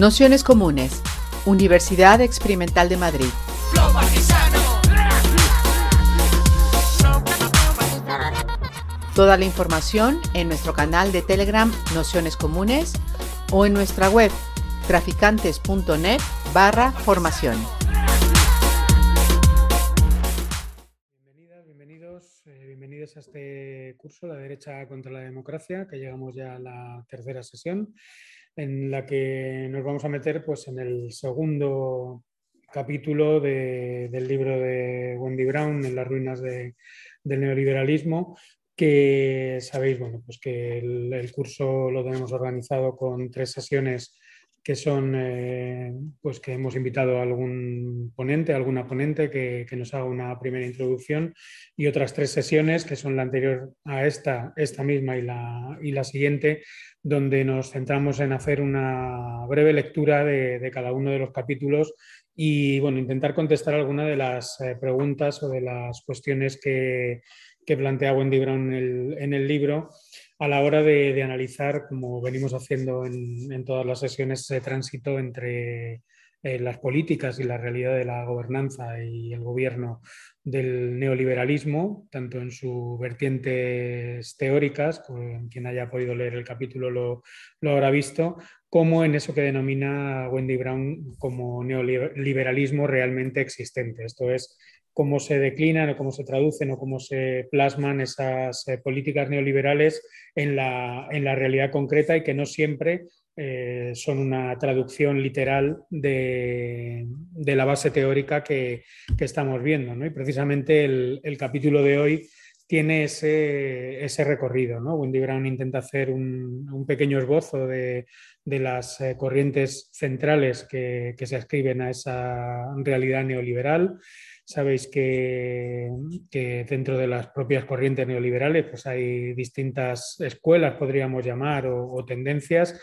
Nociones Comunes, Universidad Experimental de Madrid. Toda la información en nuestro canal de Telegram Nociones Comunes o en nuestra web traficantes.net barra formación. Bienvenidas, bienvenidos, eh, bienvenidos a este curso, La derecha contra la democracia, que llegamos ya a la tercera sesión en la que nos vamos a meter pues, en el segundo capítulo del libro de Wendy Brown, En las ruinas del neoliberalismo, que sabéis bueno, pues que el, curso lo tenemos organizado con tres sesiones que son, eh, pues que hemos invitado a algún ponente, alguna ponente que, nos haga una primera introducción y otras tres sesiones que son la anterior a esta, esta misma y la, y la siguiente, donde nos centramos en hacer una breve lectura de, cada uno de los capítulos y bueno, intentar contestar alguna de las eh, preguntas o de las cuestiones que, plantea Wendy Brown en el, libro a la hora de, analizar, como venimos haciendo en, todas las sesiones, ese tránsito entre eh, las políticas y la realidad de la gobernanza y el gobierno del neoliberalismo, tanto en sus vertientes teóricas, quien haya podido leer el capítulo lo, lo habrá visto, como en eso que denomina Wendy Brown como neoliberalismo realmente existente. Esto es, cómo se declinan o cómo se traducen o cómo se plasman esas eh, políticas neoliberales en la, en la realidad concreta y que no siempre eh, son una traducción literal de, la base teórica que, estamos viendo. Y precisamente el, capítulo de hoy tiene ese, recorrido. ¿no? Wendy Brown intenta hacer un, pequeño esbozo de, las eh, corrientes centrales que, se ascriben a esa realidad neoliberal. Sabéis que, dentro de las propias corrientes neoliberales pues hay distintas escuelas, podríamos llamar, o tendencias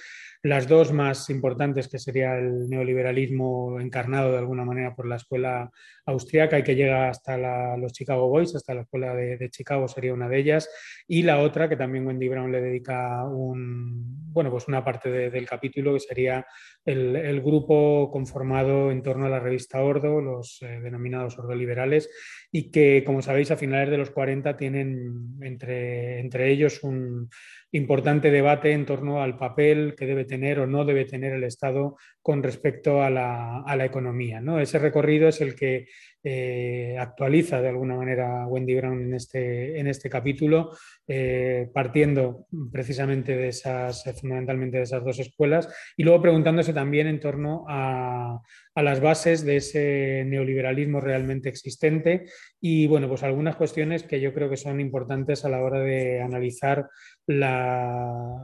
las dos más importantes, que sería el neoliberalismo encarnado de alguna manera por la escuela austriaca y que llega hasta los Chicago Boys, hasta la escuela de, Chicago sería una de ellas, y la otra que también Wendy Brown le dedica un, bueno, pues una parte del capítulo que sería el, grupo conformado en torno a la revista Ordo, los eh, denominados Ordo liberales, y que, como sabéis, a finales de los 40 tienen entre, entre ellos un importante debate en torno al papel que debe tener o no debe tener el Estado con respecto a la, a la economía. ¿no? Ese recorrido es el que eh, actualiza de alguna manera Wendy Brown en este, en este capítulo, eh, partiendo precisamente de esas, fundamentalmente de esas dos escuelas, y luego preguntándose también en torno a, a las bases de ese neoliberalismo realmente existente y bueno, pues algunas cuestiones que yo creo que son importantes a la hora de analizar la,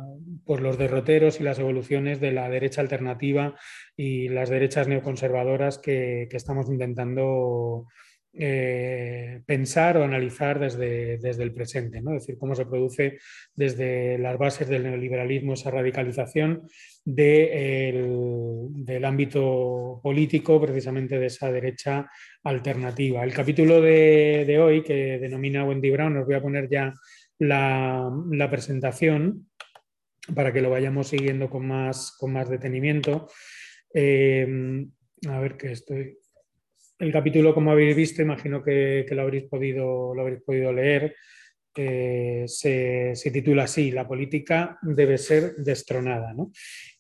pues los derroteros y las evoluciones de la derecha alternativa y las derechas neoconservadoras que, estamos intentando eh, pensar o analizar desde, desde el presente, ¿no? es decir, cómo se produce desde las bases del neoliberalismo esa radicalización del ámbito político, precisamente de esa derecha alternativa. El capítulo de, hoy, que denomina Wendy Brown, os voy a poner ya la, presentación para que lo vayamos siguiendo con más, con más detenimiento. Eh, a ver que estoy. El capítulo, como habéis visto, imagino que, lo, habréis podido, lo habréis podido leer. se, titula así, La política debe ser destronada.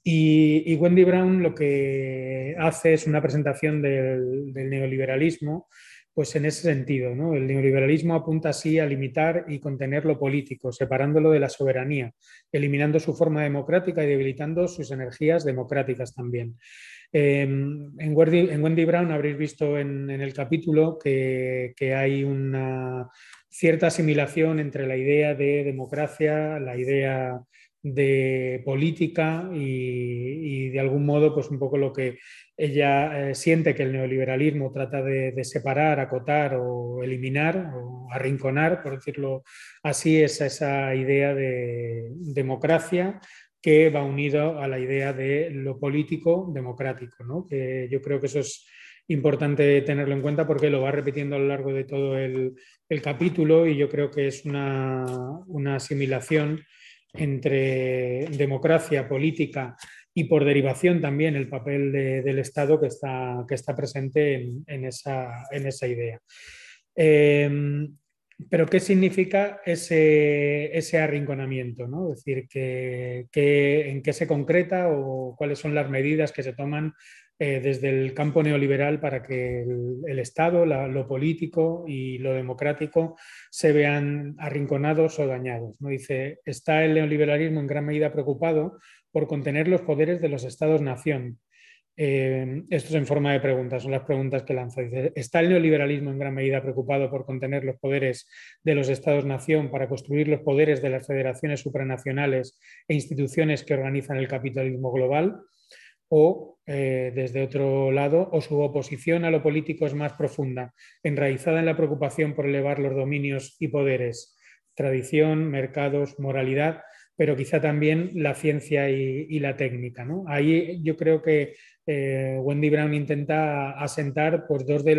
Y, Wendy Brown lo que hace es una presentación del, neoliberalismo, pues en ese sentido, El neoliberalismo apunta así a limitar y contener lo político, separándolo de la soberanía, eliminando su forma democrática y debilitando sus energías democráticas también. Em, en, Wendy, Brown habréis visto en, el capítulo que, hay una cierta asimilación entre la idea de democracia, la idea de política y, de algún modo pues un poco lo que ella eh, siente que el neoliberalismo trata de, separar, acotar o eliminar o arrinconar, por decirlo así, es esa idea de democracia que va unido a la idea de lo político democrático, ¿no? que yo creo que eso es importante tenerlo en cuenta porque lo va repitiendo a lo largo de todo el, capítulo y yo creo que es una, asimilación entre democracia, política y por derivación también el papel del Estado que está, que está presente en, esa, en esa, idea. Em, pero ¿qué significa ese, ese arrinconamiento? ¿no? Es decir, ¿en qué se concreta o cuáles son las medidas que se toman eh, desde el campo neoliberal para que el, Estado, lo político y lo democrático se vean arrinconados o dañados. ¿no? Dice, está el neoliberalismo en gran medida preocupado por contener los poderes de los Estados-nación. Eh, esto es en forma de preguntas, son las preguntas que lanza. Dice, ¿está el neoliberalismo en gran medida preocupado por contener los poderes de los Estados-nación para construir los poderes de las federaciones supranacionales e instituciones que organizan el capitalismo global? O, eh, desde otro lado, o su oposición a lo político es más profunda, enraizada en la preocupación por elevar los dominios y poderes, tradición, mercados, moralidad, pero quizá también la ciencia y, la técnica. Ahí yo creo que eh, Wendy Brown intenta asentar pues, dos de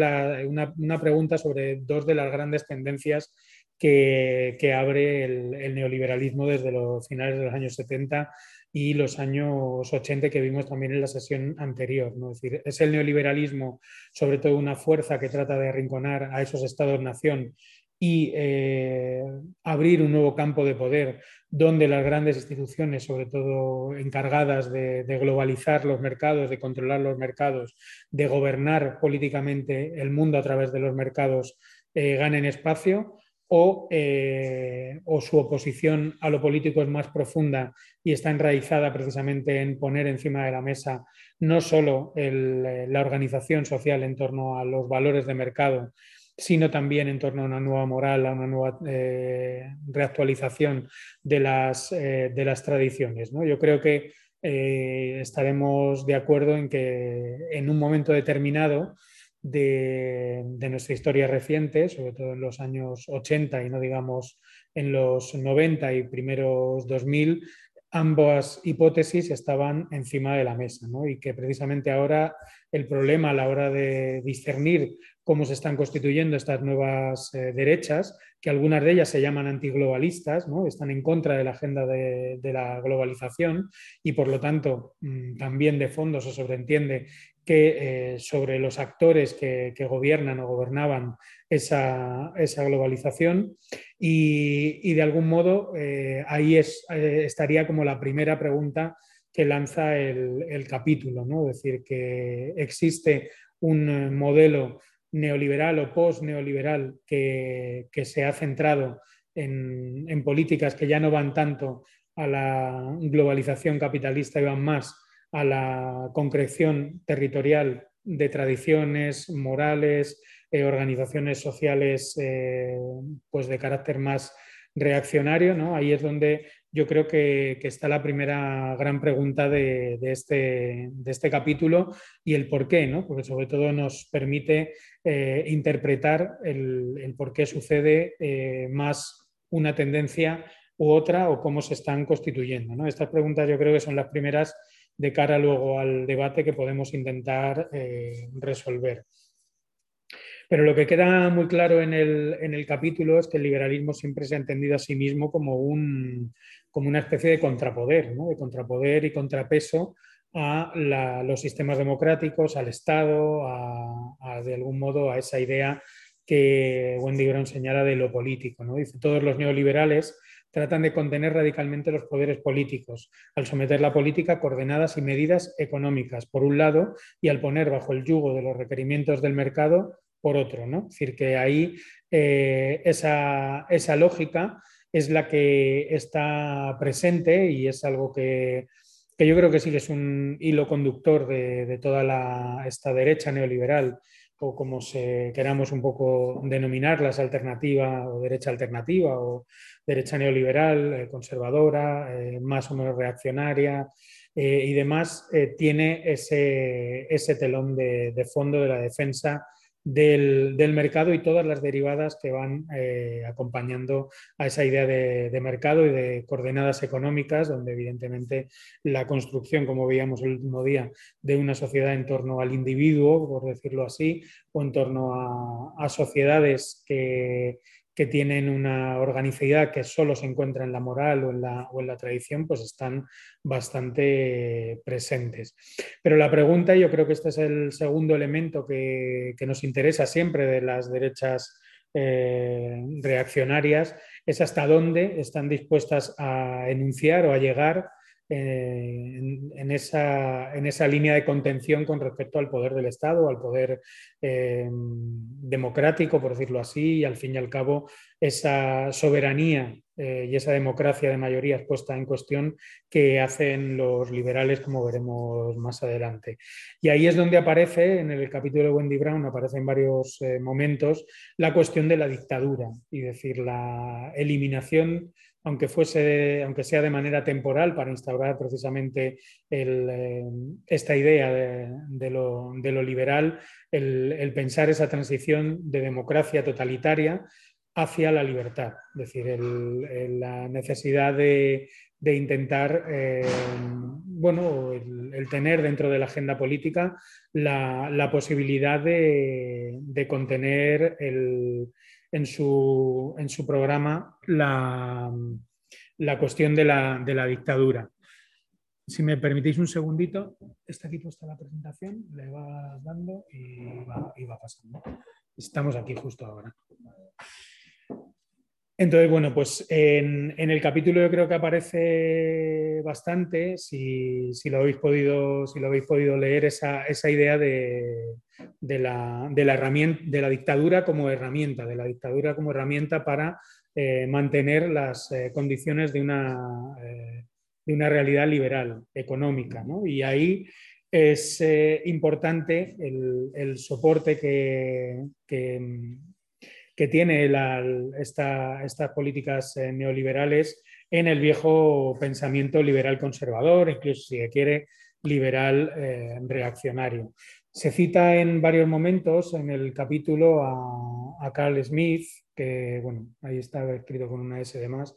una, pregunta sobre dos de las grandes tendencias que, abre el, el, neoliberalismo desde los finales de los años 70 y los años 80 que vimos también en la sesión anterior. es el neoliberalismo, sobre todo una fuerza que trata de arrinconar a esos estados-nación y eh, abrir un nuevo campo de poder donde las grandes instituciones, sobre todo encargadas de, globalizar los mercados, de controlar los mercados, de gobernar políticamente el mundo a través de los mercados, eh, ganen espacio eh, o, su oposición a lo político es más profunda y está enraizada precisamente en poner encima de la mesa no solo eh, la organización social en torno a los valores de mercado, sino también en torno a una nueva moral, a una nueva eh, reactualización de las, de las tradiciones. Yo creo que estaremos de acuerdo en que en un momento determinado de, nuestra historia reciente, sobre todo en los años 80 y no digamos en los 90 y primeros 2000, ambas hipótesis estaban encima de la mesa y que precisamente ahora el problema a la hora de discernir cómo se están constituyendo estas nuevas eh, derechas, que algunas de ellas se llaman antiglobalistas, ¿no? están en contra de la agenda de, la globalización y por lo tanto mm, también de fondo se sobreentiende que eh, sobre los actores que, gobiernan o gobernaban esa, globalización y, de algún modo eh, ahí es, eh, estaría como la primera pregunta que lanza el, capítulo, ¿no? es decir, que existe un modelo neoliberal o post-neoliberal que, se ha centrado en, en políticas que ya no van tanto a la globalización capitalista y van más a la concreción territorial de tradiciones, morales, eh, organizaciones sociales eh, pues de carácter más reaccionario. ¿no? Ahí es donde yo creo que, está la primera gran pregunta de, este, de, este, capítulo y el por qué, ¿no? porque sobre todo nos permite eh, interpretar el, por qué sucede más una tendencia u otra o cómo se están constituyendo. ¿no? Estas preguntas yo creo que son las primeras de cara luego al debate que podemos intentar eh, resolver. Pero lo que queda muy claro en el, capítulo es que el liberalismo siempre se ha entendido a sí mismo como, un, como una especie de contrapoder, de contrapoder y contrapeso a los sistemas democráticos, al Estado, a, de algún modo a esa idea que Wendy Brown señala de lo político. ¿no? Dice, todos los neoliberales tratan de contener radicalmente los poderes políticos, al someter la política a coordenadas y medidas económicas, por un lado, y al poner bajo el yugo de los requerimientos del mercado, por otro. ¿no? Es decir, que ahí eh, esa, lógica es la que está presente y es algo que, yo creo que sí que es un hilo conductor de, toda esta derecha neoliberal o como se queramos un poco denominarlas, alternativa o derecha alternativa o derecha neoliberal, eh, conservadora, eh, más o menos reaccionaria eh, y demás, tiene ese, ese telón de, de, fondo de la defensa del, mercado y todas las derivadas que van acompañando a esa idea de, mercado y de coordenadas económicas, donde evidentemente la construcción, como veíamos el último día, de una sociedad en torno al individuo, por decirlo así, o en torno a sociedades que que tienen una organicidad que solo se encuentra en la moral o en la, o en la tradición, pues están bastante presentes. Pero la pregunta, yo creo que este es el segundo elemento que, nos interesa siempre de las derechas eh, reaccionarias, es hasta dónde están dispuestas a enunciar o a llegar eh, en, esa, en, esa, línea de contención con respecto al poder del Estado, al poder eh, democrático, por decirlo así, y al fin y al cabo esa soberanía eh, y esa democracia de mayorías puesta en cuestión que hacen los liberales, como veremos más adelante. Y ahí es donde aparece, en el capítulo de Wendy Brown, aparece en varios momentos la cuestión de la dictadura, y decir, la eliminación aunque, fuese, aunque sea de manera temporal, para instaurar precisamente eh, esta idea de, lo, liberal, el, pensar esa transición de democracia totalitaria hacia la libertad, es decir, la necesidad de, intentar, eh, bueno, el, tener dentro de la agenda política la, posibilidad de, de contener el, en su, en su programa la, la cuestión de la, de la, dictadura. Si me permitís un segundito, está aquí puesta la presentación, le va dando y va, y va pasando. Estamos aquí justo ahora. Entonces, bueno, pues en, el capítulo yo creo que aparece bastante, si, lo, habéis podido, si lo habéis podido leer, esa, idea de, la, herramienta, de la dictadura como herramienta, de la dictadura como herramienta para eh, mantener las eh, condiciones de una, eh, de una, realidad liberal, económica. Y ahí es importante el, soporte que que tiene estas políticas eh, neoliberales en el viejo pensamiento liberal conservador, incluso si se quiere liberal eh, reaccionario. Se cita en varios momentos en el capítulo a, Carl Smith, que bueno, ahí está escrito con una S de más,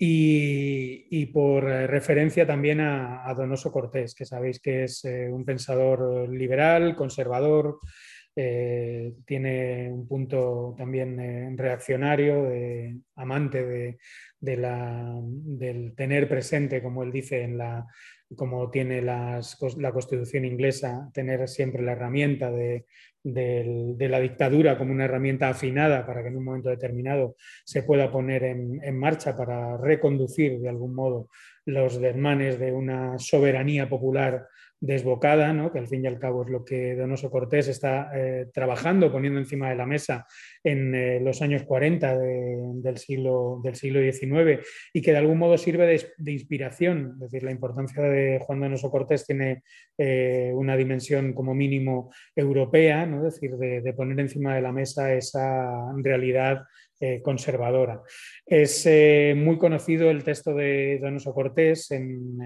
y, por referencia también a, Donoso Cortés, que sabéis que es eh, un pensador liberal, conservador, eh, tiene un punto también eh, reaccionario, de, amante de, del tener presente, como él dice, en la, como tiene la Constitución inglesa, tener siempre la herramienta de, la dictadura como una herramienta afinada para que en un momento determinado se pueda poner en, en marcha para reconducir de algún modo los desmanes de una soberanía popular desbocada, ¿no? que al fin y al cabo es lo que Donoso Cortés está eh, trabajando, poniendo encima de la mesa en eh, los años 40 del, siglo, del siglo XIX y que de algún modo sirve de, inspiración. Es decir, la importancia de Juan Donoso Cortés tiene eh, una dimensión como mínimo europea, ¿no? es decir, de, poner encima de la mesa esa realidad conservadora. Es muy conocido el texto de Donoso Cortés en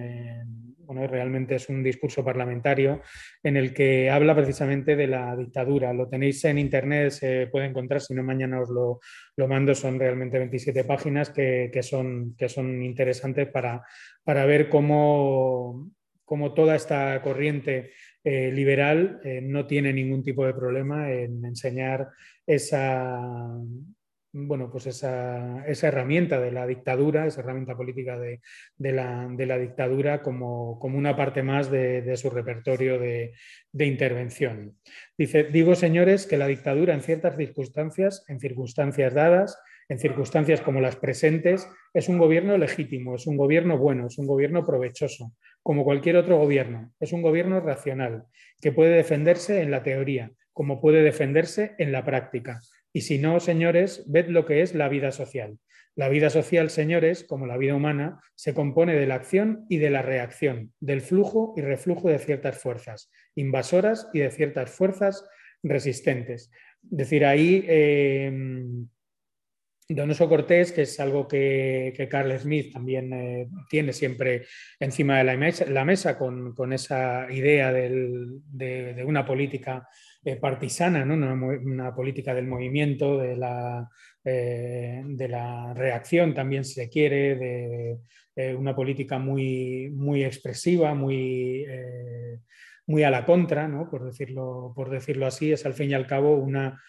realmente es un discurso parlamentario en el que habla precisamente de la dictadura. Lo tenéis en internet, se puede encontrar, si no mañana os lo, mando, son realmente 27 páginas que, son, que son interesantes para, para ver cómo, cómo toda esta corriente eh, liberal eh, no tiene ningún tipo de problema en enseñar esa, bueno, pues esa, herramienta de la dictadura, esa herramienta política de, la, dictadura como, una parte más de, su repertorio de, intervención. Dice, digo señores que la dictadura en ciertas circunstancias, en circunstancias dadas, en circunstancias como las presentes, es un gobierno legítimo, es un gobierno bueno, es un gobierno provechoso, como cualquier otro gobierno, es un gobierno racional, que puede defenderse en la teoría, como puede defenderse en la práctica y si no, señores, ved lo que es la vida social. La vida social, señores, como la vida humana, se compone de la acción y de la reacción, del flujo y reflujo de ciertas fuerzas invasoras y de ciertas fuerzas resistentes. Es decir, ahí eh, Donoso Cortés, que es algo que, Carl Smith también eh, tiene siempre encima de la mesa, con, esa idea de, una política eh, partisana, ¿no? una, política del movimiento, de la, eh, de la reacción también se quiere, de eh, una política muy, muy expresiva, muy, muy a la contra, ¿no? por, decirlo, por decirlo así, es al fin y al cabo una,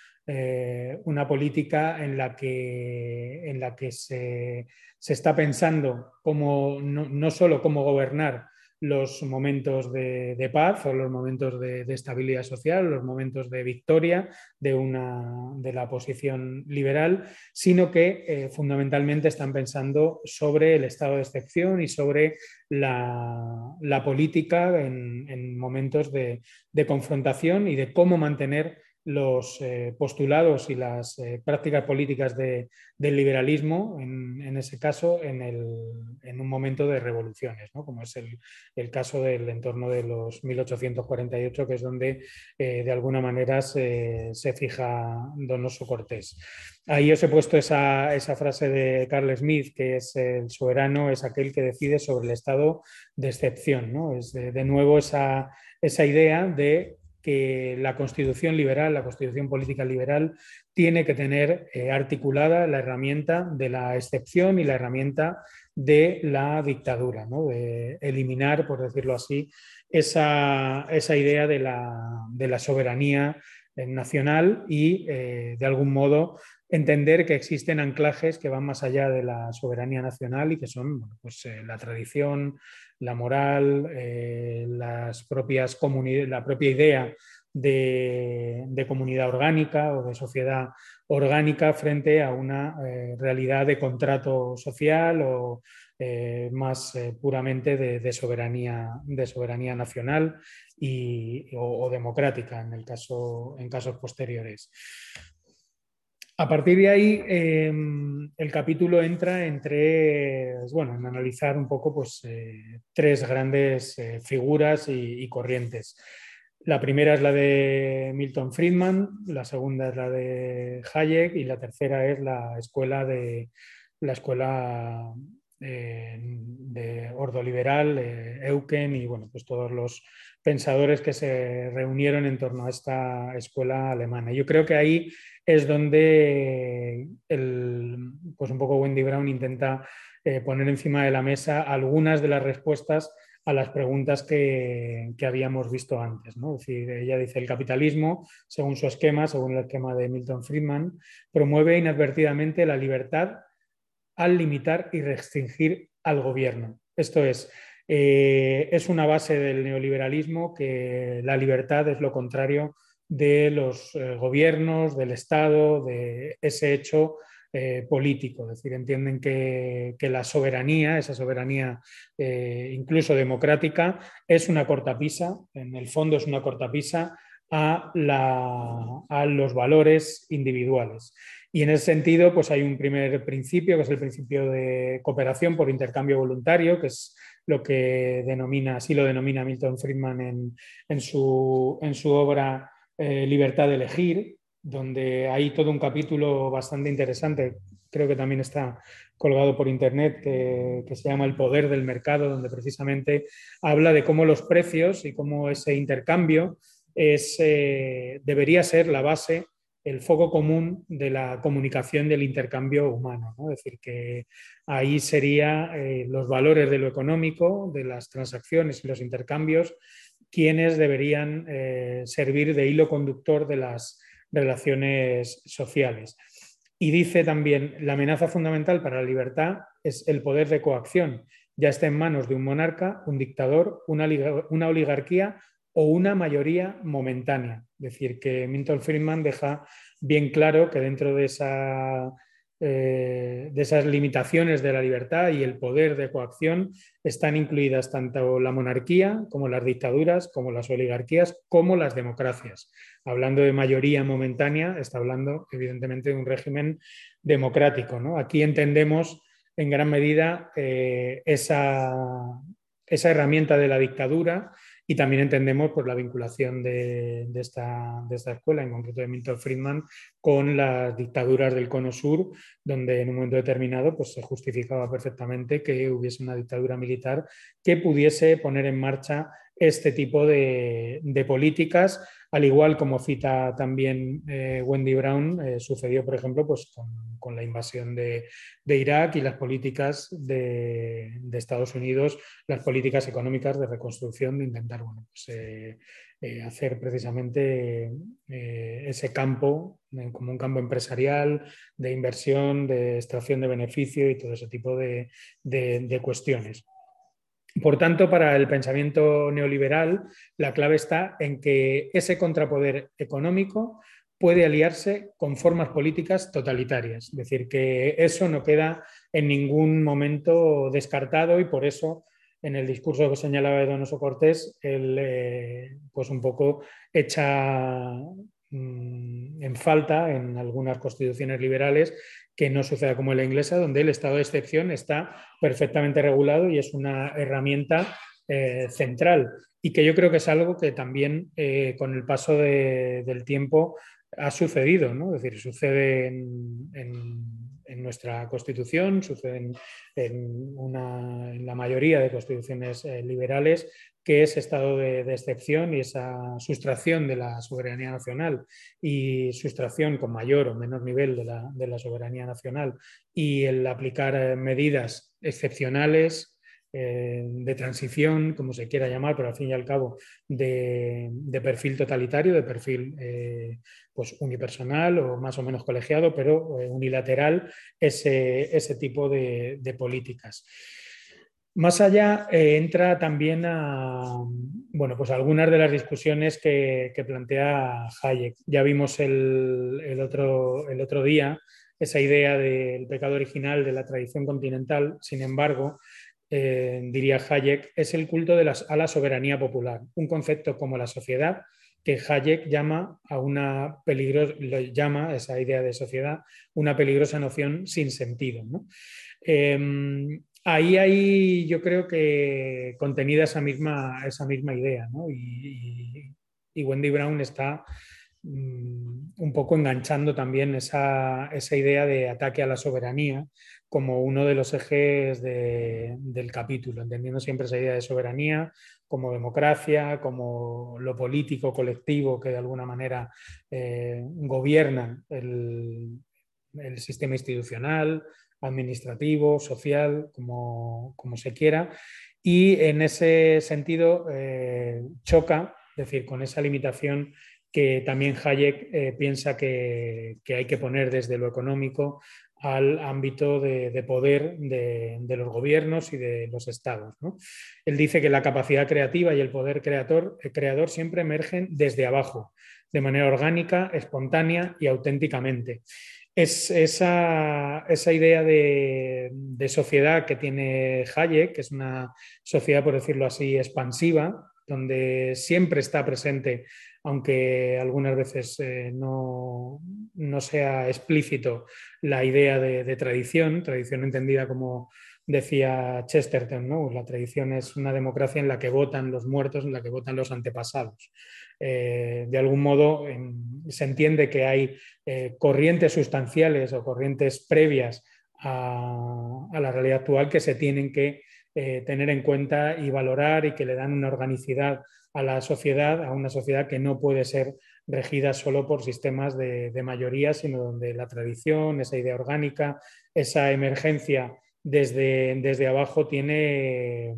una política en la que, en la que se, está pensando como, no, no solo cómo gobernar, los momentos de, paz o los momentos de, estabilidad social, los momentos de victoria de, una, de la posición liberal, sino que eh, fundamentalmente están pensando sobre el estado de excepción y sobre la, política en, momentos de, de confrontación y de cómo mantener los eh, postulados y las eh, prácticas políticas del liberalismo, en, ese caso, en, un momento de revoluciones, como es el, caso del entorno de los 1848, que es donde eh, de alguna manera se, fija Donoso Cortés. Ahí os he puesto esa, frase de Carl Smith, que es el soberano, es aquel que decide sobre el estado de excepción. ¿no? Es de, nuevo esa, esa idea de que la constitución liberal, la constitución política liberal, tiene que tener eh, articulada la herramienta de la excepción y la herramienta de la dictadura, de eliminar, por decirlo así, esa, idea de la, soberanía eh, nacional y, eh, de algún modo, entender que existen anclajes que van más allá de la soberanía nacional y que son pues, la tradición, la moral, eh, las propias la propia idea de, comunidad orgánica o de sociedad orgánica frente a una eh, realidad de contrato social o eh, más puramente de, soberanía, de soberanía nacional y, o, democrática en, el caso, en casos posteriores. A partir de ahí, em, el capítulo entra entre, bueno, en analizar un poco pues, eh, tres grandes eh, figuras y, corrientes. La primera es la de Milton Friedman, la segunda es la de Hayek y la tercera es la escuela de la escuela eh, de ordoliberal, Eucken y bueno, pues todos los pensadores que se reunieron en torno a esta escuela alemana. Yo creo que ahí es donde el, pues un poco Wendy Brown intenta eh, poner encima de la mesa algunas de las respuestas a las preguntas que, habíamos visto antes. ¿no? decir, ella dice, el capitalismo, según su esquema, según el esquema de Milton Friedman, promueve inadvertidamente la libertad al limitar y restringir al gobierno. Esto es, eh, es una base del neoliberalismo que la libertad es lo contrario de los eh, gobiernos, del Estado, de ese hecho eh, político. Es decir, entienden que, la soberanía, esa soberanía eh, incluso democrática, es una cortapisa, en el fondo es una cortapisa a, a los valores individuales. Y en ese sentido, pues hay un primer principio, que es el principio de cooperación por intercambio voluntario, que es lo que denomina, así lo denomina Milton Friedman en, su, en su obra eh, libertad de elegir, donde hay todo un capítulo bastante interesante, creo que también está colgado por internet, que, se llama El poder del mercado, donde precisamente habla de cómo los precios y cómo ese intercambio es, eh, debería ser la base, el foco común de la comunicación del intercambio humano. Es decir, que ahí serían eh, los valores de lo económico, de las transacciones y los intercambios, quienes deberían eh, servir de hilo conductor de las relaciones sociales. Y dice también, la amenaza fundamental para la libertad es el poder de coacción, ya está en manos de un monarca, un dictador, una, una oligarquía o una mayoría momentánea. Es decir, que Milton Friedman deja bien claro que dentro de esa eh, de esas limitaciones de la libertad y el poder de coacción están incluidas tanto la monarquía como las dictaduras, como las oligarquías, como las democracias. Hablando de mayoría momentánea, está hablando evidentemente de un régimen democrático. Aquí entendemos en gran medida eh, esa herramienta de la dictadura y también entendemos por la vinculación de, esta, escuela, en concreto de Milton Friedman, con las dictaduras del Cono Sur, donde en un momento determinado pues, se justificaba perfectamente que hubiese una dictadura militar que pudiese poner en marcha este tipo de, políticas, al igual como cita también eh, Wendy Brown, eh, sucedió, por ejemplo, pues con, la invasión de, Irak y las políticas de, Estados Unidos, las políticas económicas de reconstrucción, de intentar pues, hacer precisamente ese campo como un campo empresarial, de inversión, de extracción de beneficio y todo ese tipo de, cuestiones. Por tanto, para el pensamiento neoliberal, la clave está en que ese contrapoder económico puede aliarse con formas políticas totalitarias. Es decir, que eso no queda en ningún momento descartado y por eso en el discurso que señalaba Donoso Cortés, él eh, pues un poco echa Mm, en falta en algunas constituciones liberales que no suceda como la inglesa, donde el estado de excepción está perfectamente regulado y es una herramienta eh, central y que yo creo que es algo que también eh, con el paso del tiempo ha sucedido, ¿no? es decir, sucede en en nuestra Constitución, suceden en, la mayoría de constituciones eh, liberales, que es estado de, excepción y esa sustracción de la soberanía nacional y sustracción con mayor o menor nivel de la, soberanía nacional y el aplicar eh, medidas excepcionales eh, de transición, como se quiera llamar, pero al fin y al cabo de, perfil totalitario, de perfil eh, pues unipersonal o más o menos colegiado, pero unilateral, ese, ese tipo de, políticas. Más allá entra también a bueno, pues algunas de las discusiones que, plantea Hayek. Ya vimos el, otro, día esa idea del pecado original de la tradición continental, sin embargo, eh, diría Hayek, es el culto a la soberanía popular, un concepto como la sociedad que Hayek llama a una peligrosa, llama esa idea de sociedad una peligrosa noción sin sentido. Em, ahí hay, yo creo que contenida esa misma, esa misma idea, y, Wendy Brown está mm, un poco enganchando también esa, esa, idea de ataque a la soberanía como uno de los ejes del capítulo, entendiendo siempre esa idea de soberanía como democracia, como lo político colectivo que de alguna manera eh, gobierna el, sistema institucional, administrativo, social, como, se quiera. Y en ese sentido eh, choca, es decir, con esa limitación que también Hayek eh, piensa que, que, hay que poner desde lo económico al ámbito de, poder de, los gobiernos y de los estados. Él dice que la capacidad creativa y el poder creador, creador siempre emergen desde abajo, de manera orgánica, espontánea y auténticamente. Es esa, idea de, de, sociedad que tiene Hayek, que es una sociedad, por decirlo así, expansiva, donde siempre está presente aunque algunas veces eh, no, sea explícito la idea de, tradición, tradición entendida como decía Chesterton, ¿no? la tradición es una democracia en la que votan los muertos, en la que votan los antepasados. Eh, de algún modo se entiende que hay eh, corrientes sustanciales o corrientes previas a, la realidad actual que se tienen que tener en cuenta y valorar y que le dan una organicidad a la sociedad, a una sociedad que no puede ser regida solo por sistemas de, mayoría, sino donde la tradición, esa idea orgánica, esa emergencia desde, desde abajo tiene,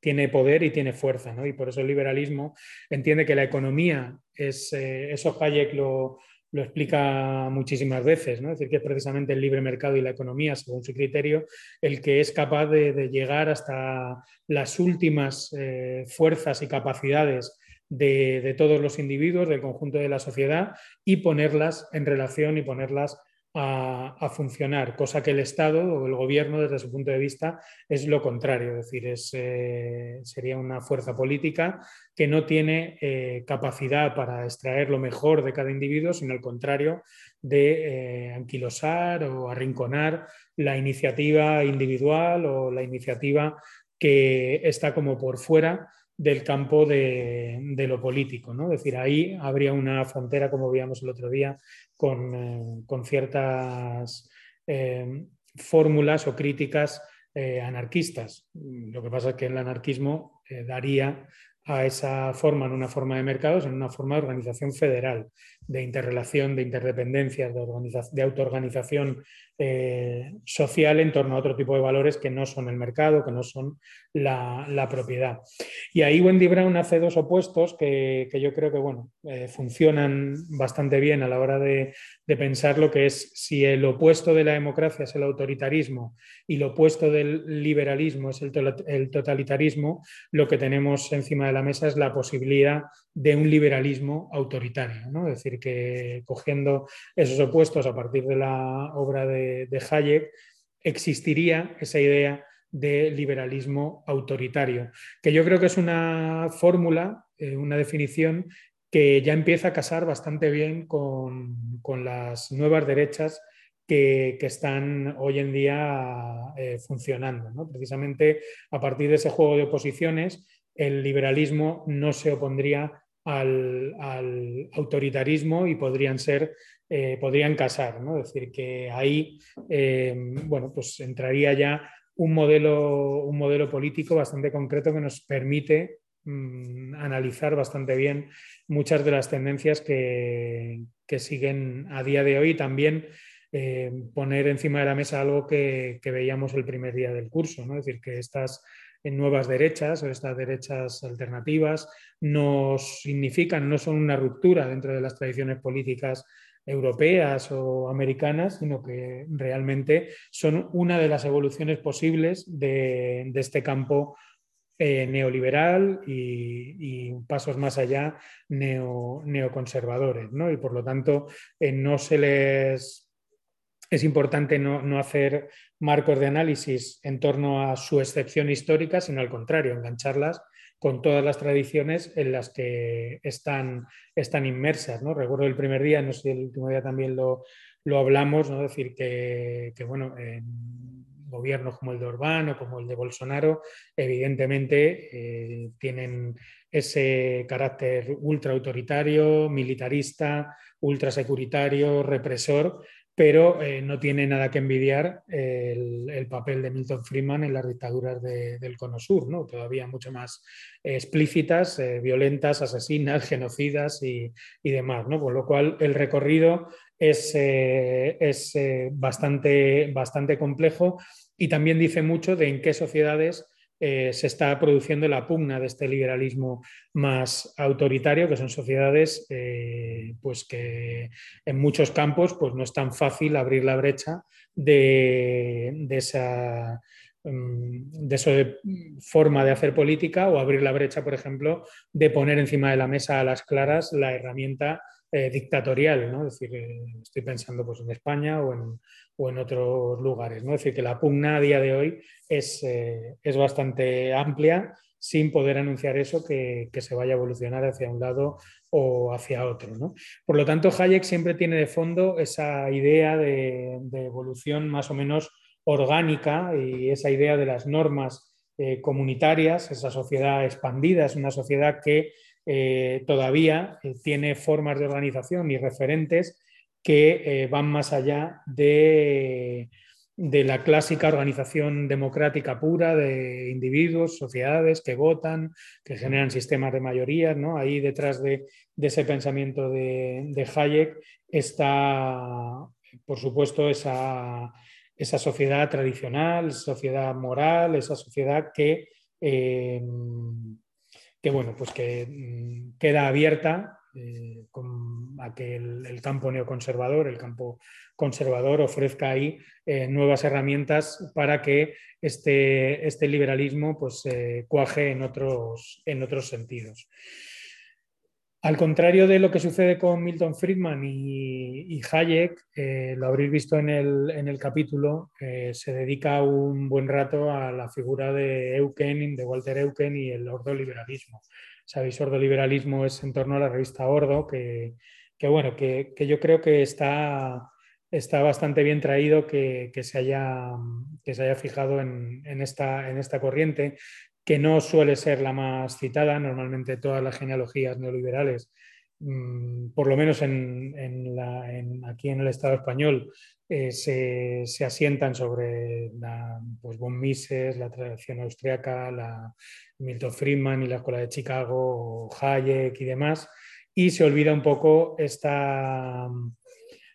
tiene poder y tiene fuerza. Y por eso el liberalismo entiende que la economía es, eh, eso Hayek lo, lo explica muchísimas veces, ¿no? es decir, que es precisamente el libre mercado y la economía, según su criterio, el que es capaz de, llegar hasta las últimas eh, fuerzas y capacidades de, de, todos los individuos, del conjunto de la sociedad, y ponerlas en relación y ponerlas a, funcionar, cosa que el Estado o el gobierno, desde su punto de vista, es lo contrario, es decir, es, eh, sería una fuerza política que no tiene eh, capacidad para extraer lo mejor de cada individuo, sino al contrario de eh, anquilosar o arrinconar la iniciativa individual o la iniciativa que está como por fuera del campo de, lo político. ¿no? Es decir, ahí habría una frontera, como veíamos el otro día, con, eh, ciertas eh, fórmulas o críticas eh, anarquistas. Lo que pasa es que el anarquismo daría a esa forma, en una forma de mercados, en una forma de organización federal, de interrelación, de interdependencias, de, de autoorganización eh, social en torno a otro tipo de valores que no son el mercado, que no son la, propiedad. Y ahí Wendy Brown hace dos opuestos que, yo creo que bueno, eh, funcionan bastante bien a la hora de, pensar lo que es si el opuesto de la democracia es el autoritarismo y lo opuesto del liberalismo es el, el totalitarismo, lo que tenemos encima de la mesa es la posibilidad de un liberalismo autoritario. ¿no? Es decir, que cogiendo esos opuestos a partir de la obra de, Hayek, existiría esa idea de liberalismo autoritario, que yo creo que es una fórmula, eh, una definición que ya empieza a casar bastante bien con, las nuevas derechas que, están hoy en día eh, funcionando. Precisamente a partir de ese juego de oposiciones, el liberalismo no se opondría al, autoritarismo y podrían ser, eh, podrían casar, ¿no? Es decir, que ahí, eh, bueno, pues entraría ya un modelo, un modelo político bastante concreto que nos permite mm, analizar bastante bien muchas de las tendencias que, siguen a día de hoy y también eh, poner encima de la mesa algo que, que, veíamos el primer día del curso, ¿no? Es decir, que estas en nuevas derechas o estas derechas alternativas no significan, no son una ruptura dentro de las tradiciones políticas europeas o americanas, sino que realmente son una de las evoluciones posibles de, este campo eh, neoliberal y, pasos más allá neoconservadores. ¿no? Y por lo tanto, eh, no se les es importante no, hacer marcos de análisis en torno a su excepción histórica, sino al contrario, engancharlas con todas las tradiciones en las que están, están inmersas. ¿no? Recuerdo el primer día, no sé si el último día también lo, hablamos, ¿no? decir que, bueno, en gobiernos como el de Orbán o como el de Bolsonaro, evidentemente eh, tienen ese carácter ultra autoritario, militarista, ultra securitario, represor, pero eh, no tiene nada que envidiar el, papel de Milton Friedman en las dictaduras del Cono Sur, ¿no? todavía mucho más explícitas, eh, violentas, asesinas, genocidas y, demás. ¿no? Con lo cual, el recorrido es, eh, es bastante, bastante complejo y también dice mucho de en qué sociedades eh, se está produciendo la pugna de este liberalismo más autoritario, que son sociedades eh, pues que en muchos campos pues no es tan fácil abrir la brecha de, esa mm, de forma de hacer política o abrir la brecha, por ejemplo, de poner encima de la mesa a las claras la herramienta eh, dictatorial, ¿no? Es decir, estoy pensando pues, en España o en, otros lugares. ¿no? Es decir, que la pugna a día de hoy es, eh, es bastante amplia sin poder anunciar eso que, que, se vaya a evolucionar hacia un lado o hacia otro. ¿no? Por lo tanto, Hayek siempre tiene de fondo esa idea de, evolución más o menos orgánica y esa idea de las normas eh, comunitarias, esa sociedad expandida, es una sociedad que eh, todavía tiene formas de organización y referentes que eh, van más allá de, la clásica organización democrática pura de individuos, sociedades que votan, que generan sistemas de mayorías. ¿no? Ahí detrás de, ese pensamiento de, Hayek está, por supuesto, esa, sociedad tradicional, sociedad moral, esa sociedad que, eh, que, bueno, pues que mm, queda abierta eh, a que el, campo neoconservador, el campo conservador ofrezca ahí eh, nuevas herramientas para que este, este liberalismo pues, cuaje en otros, en otros sentidos. Al contrario de lo que sucede con Milton Friedman y, Hayek, eh, lo habréis visto en el, capítulo, se dedica un buen rato a la figura de Eucken, de Walter Eucken y el ordoliberalismo. Sabéis, Ordo Liberalismo es en torno a la revista Ordo, que, bueno, que, yo creo que está, está bastante bien traído que, se, haya, que se haya fijado en, esta, en esta corriente, que no suele ser la más citada. Normalmente todas las genealogías neoliberales mm, por lo menos en, aquí en el Estado español, eh, se, asientan sobre la, pues von Mises, la tradición austriaca, la Milton Friedman y la Escuela de Chicago, Hayek y demás, y se olvida un poco esta,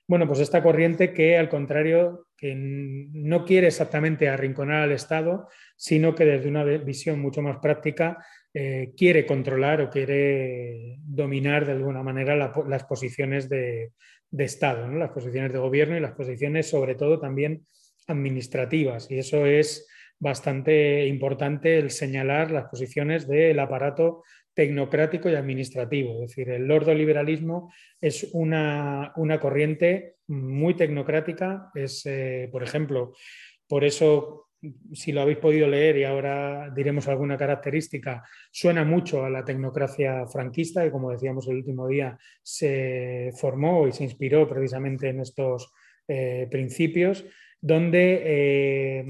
bueno, pues esta corriente que al contrario, que no quiere exactamente arrinconar al Estado, sino que desde una visión mucho más práctica eh, quiere controlar o quiere dominar de alguna manera las posiciones de, Estado, las posiciones de gobierno y las posiciones sobre todo también administrativas. Y eso es bastante importante el señalar las posiciones del aparato tecnocrático y administrativo. Es decir, el liberalismo es una, corriente muy tecnocrática. Es, eh, por ejemplo, por eso, si lo habéis podido leer y ahora diremos alguna característica, suena mucho a la tecnocracia franquista, que como decíamos el último día, se formó y se inspiró precisamente en estos eh, principios, donde eh,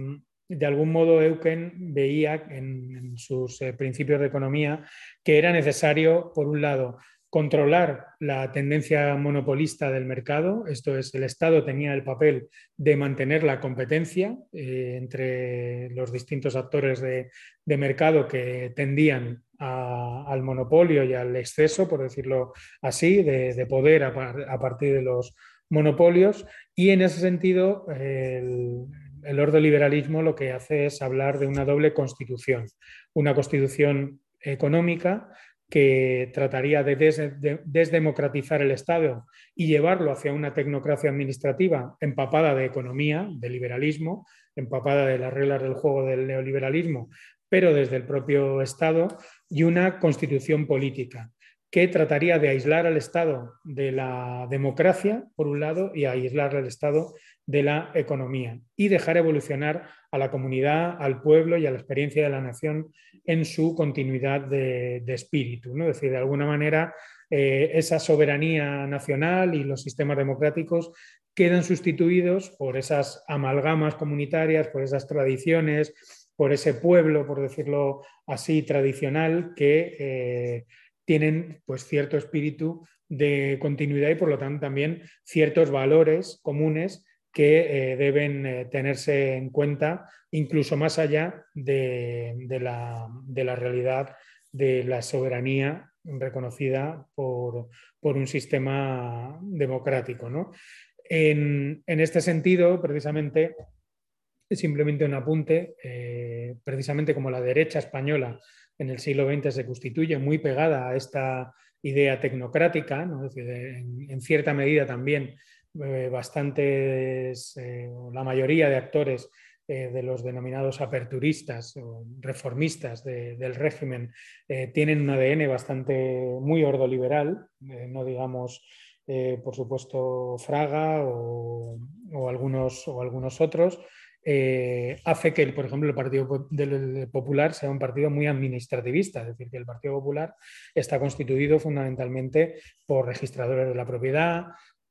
de algún modo Eucken veía en, sus eh, principios de economía que era necesario, por un lado, controlar la tendencia monopolista del mercado, esto es, el Estado tenía el papel de mantener la competencia eh, entre los distintos actores de, mercado que tendían al monopolio y al exceso, por decirlo así, de, poder a, partir de los monopolios, y en ese sentido el, el ordoliberalismo lo que hace es hablar de una doble constitución, una constitución económica que trataría de, desdemocratizar el Estado y llevarlo hacia una tecnocracia administrativa empapada de economía, de liberalismo, empapada de las reglas del juego del neoliberalismo, pero desde el propio Estado, y una constitución política que trataría de aislar al Estado de la democracia, por un lado, y aislar al Estado de la economía y dejar evolucionar a la comunidad, al pueblo y a la experiencia de la nación en su continuidad de, espíritu. ¿no? Es decir, de alguna manera, eh, esa soberanía nacional y los sistemas democráticos quedan sustituidos por esas amalgamas comunitarias, por esas tradiciones, por ese pueblo, por decirlo así, tradicional, que eh, tienen pues, cierto espíritu de continuidad y por lo tanto también ciertos valores comunes que eh, deben eh, tenerse en cuenta incluso más allá de, la, realidad de la soberanía reconocida por, un sistema democrático. En, este sentido, precisamente, simplemente un apunte, eh, precisamente como la derecha española en el siglo XX se constituye muy pegada a esta idea tecnocrática, en, cierta medida también bastantes, eh, la mayoría de actores eh, de los denominados aperturistas o reformistas del régimen tienen un ADN bastante muy ordoliberal, no digamos, por supuesto, Fraga o, algunos, o algunos otros, hace que, por ejemplo, el Partido Popular sea un partido muy administrativista, es decir, que el Partido Popular está constituido fundamentalmente por registradores de la propiedad,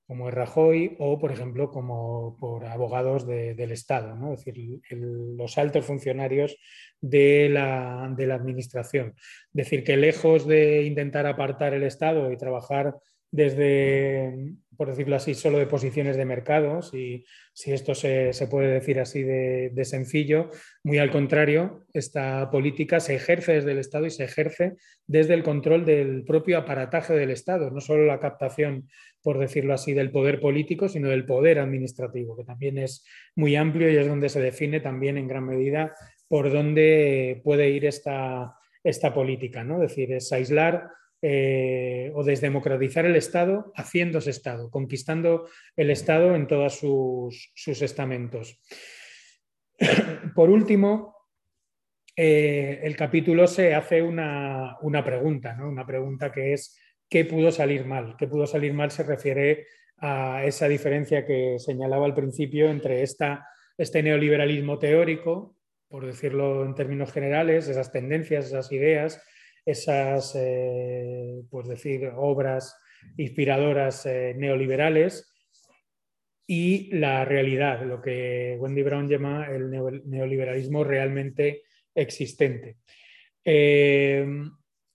como es Rajoy, o por ejemplo como por abogados del Estado, ¿no? es decir, los altos funcionarios de la, de la Administración. Es decir, que lejos de intentar apartar el Estado y trabajar desde, por decirlo así, solo de posiciones de mercado, si, si esto se, puede decir así de, sencillo. Muy al contrario, esta política se ejerce desde el Estado y se ejerce desde el control del propio aparataje del Estado, no solo la captación, por decirlo así, del poder político, sino del poder administrativo, que también es muy amplio y es donde se define también en gran medida por dónde puede ir esta, esta política, ¿no? Es decir, es aislar eh, o desdemocratizar el Estado haciéndose Estado, conquistando el Estado en todos sus, estamentos. Por último, eh, el capítulo se hace una, pregunta, una pregunta que es ¿qué pudo salir mal? ¿Qué pudo salir mal? Se refiere a esa diferencia que señalaba al principio entre esta, este neoliberalismo teórico, por decirlo en términos generales, esas tendencias, esas ideas, esas, eh, pues decir, obras inspiradoras eh, neoliberales y la realidad, lo que Wendy Brown llama el neoliberalismo realmente existente. Eh,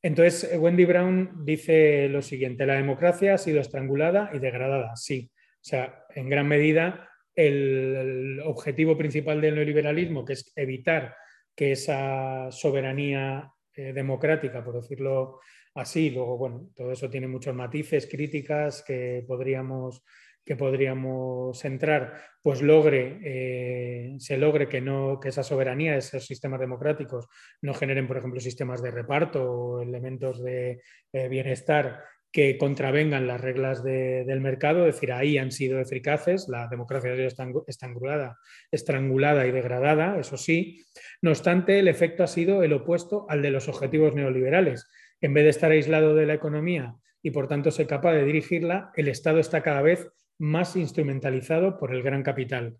entonces, Wendy Brown dice lo siguiente, la democracia ha sido estrangulada y degradada, sí. O sea, en gran medida, el, objetivo principal del neoliberalismo, que es evitar que esa soberanía eh, democrática, por decirlo así, luego, bueno, todo eso tiene muchos matices, críticas que podríamos que podríamos entrar, pues logre, eh, se logre que, no, que esa soberanía, esos sistemas democráticos, no generen, por ejemplo, sistemas de reparto o elementos de eh, bienestar que contravengan las reglas del mercado, es decir, ahí han sido eficaces, la democracia ha sido estrangulada, estrangulada y degradada, eso sí. No obstante, el efecto ha sido el opuesto al de los objetivos neoliberales. En vez de estar aislado de la economía y por tanto ser capaz de dirigirla, el Estado está cada vez más instrumentalizado por el gran capital.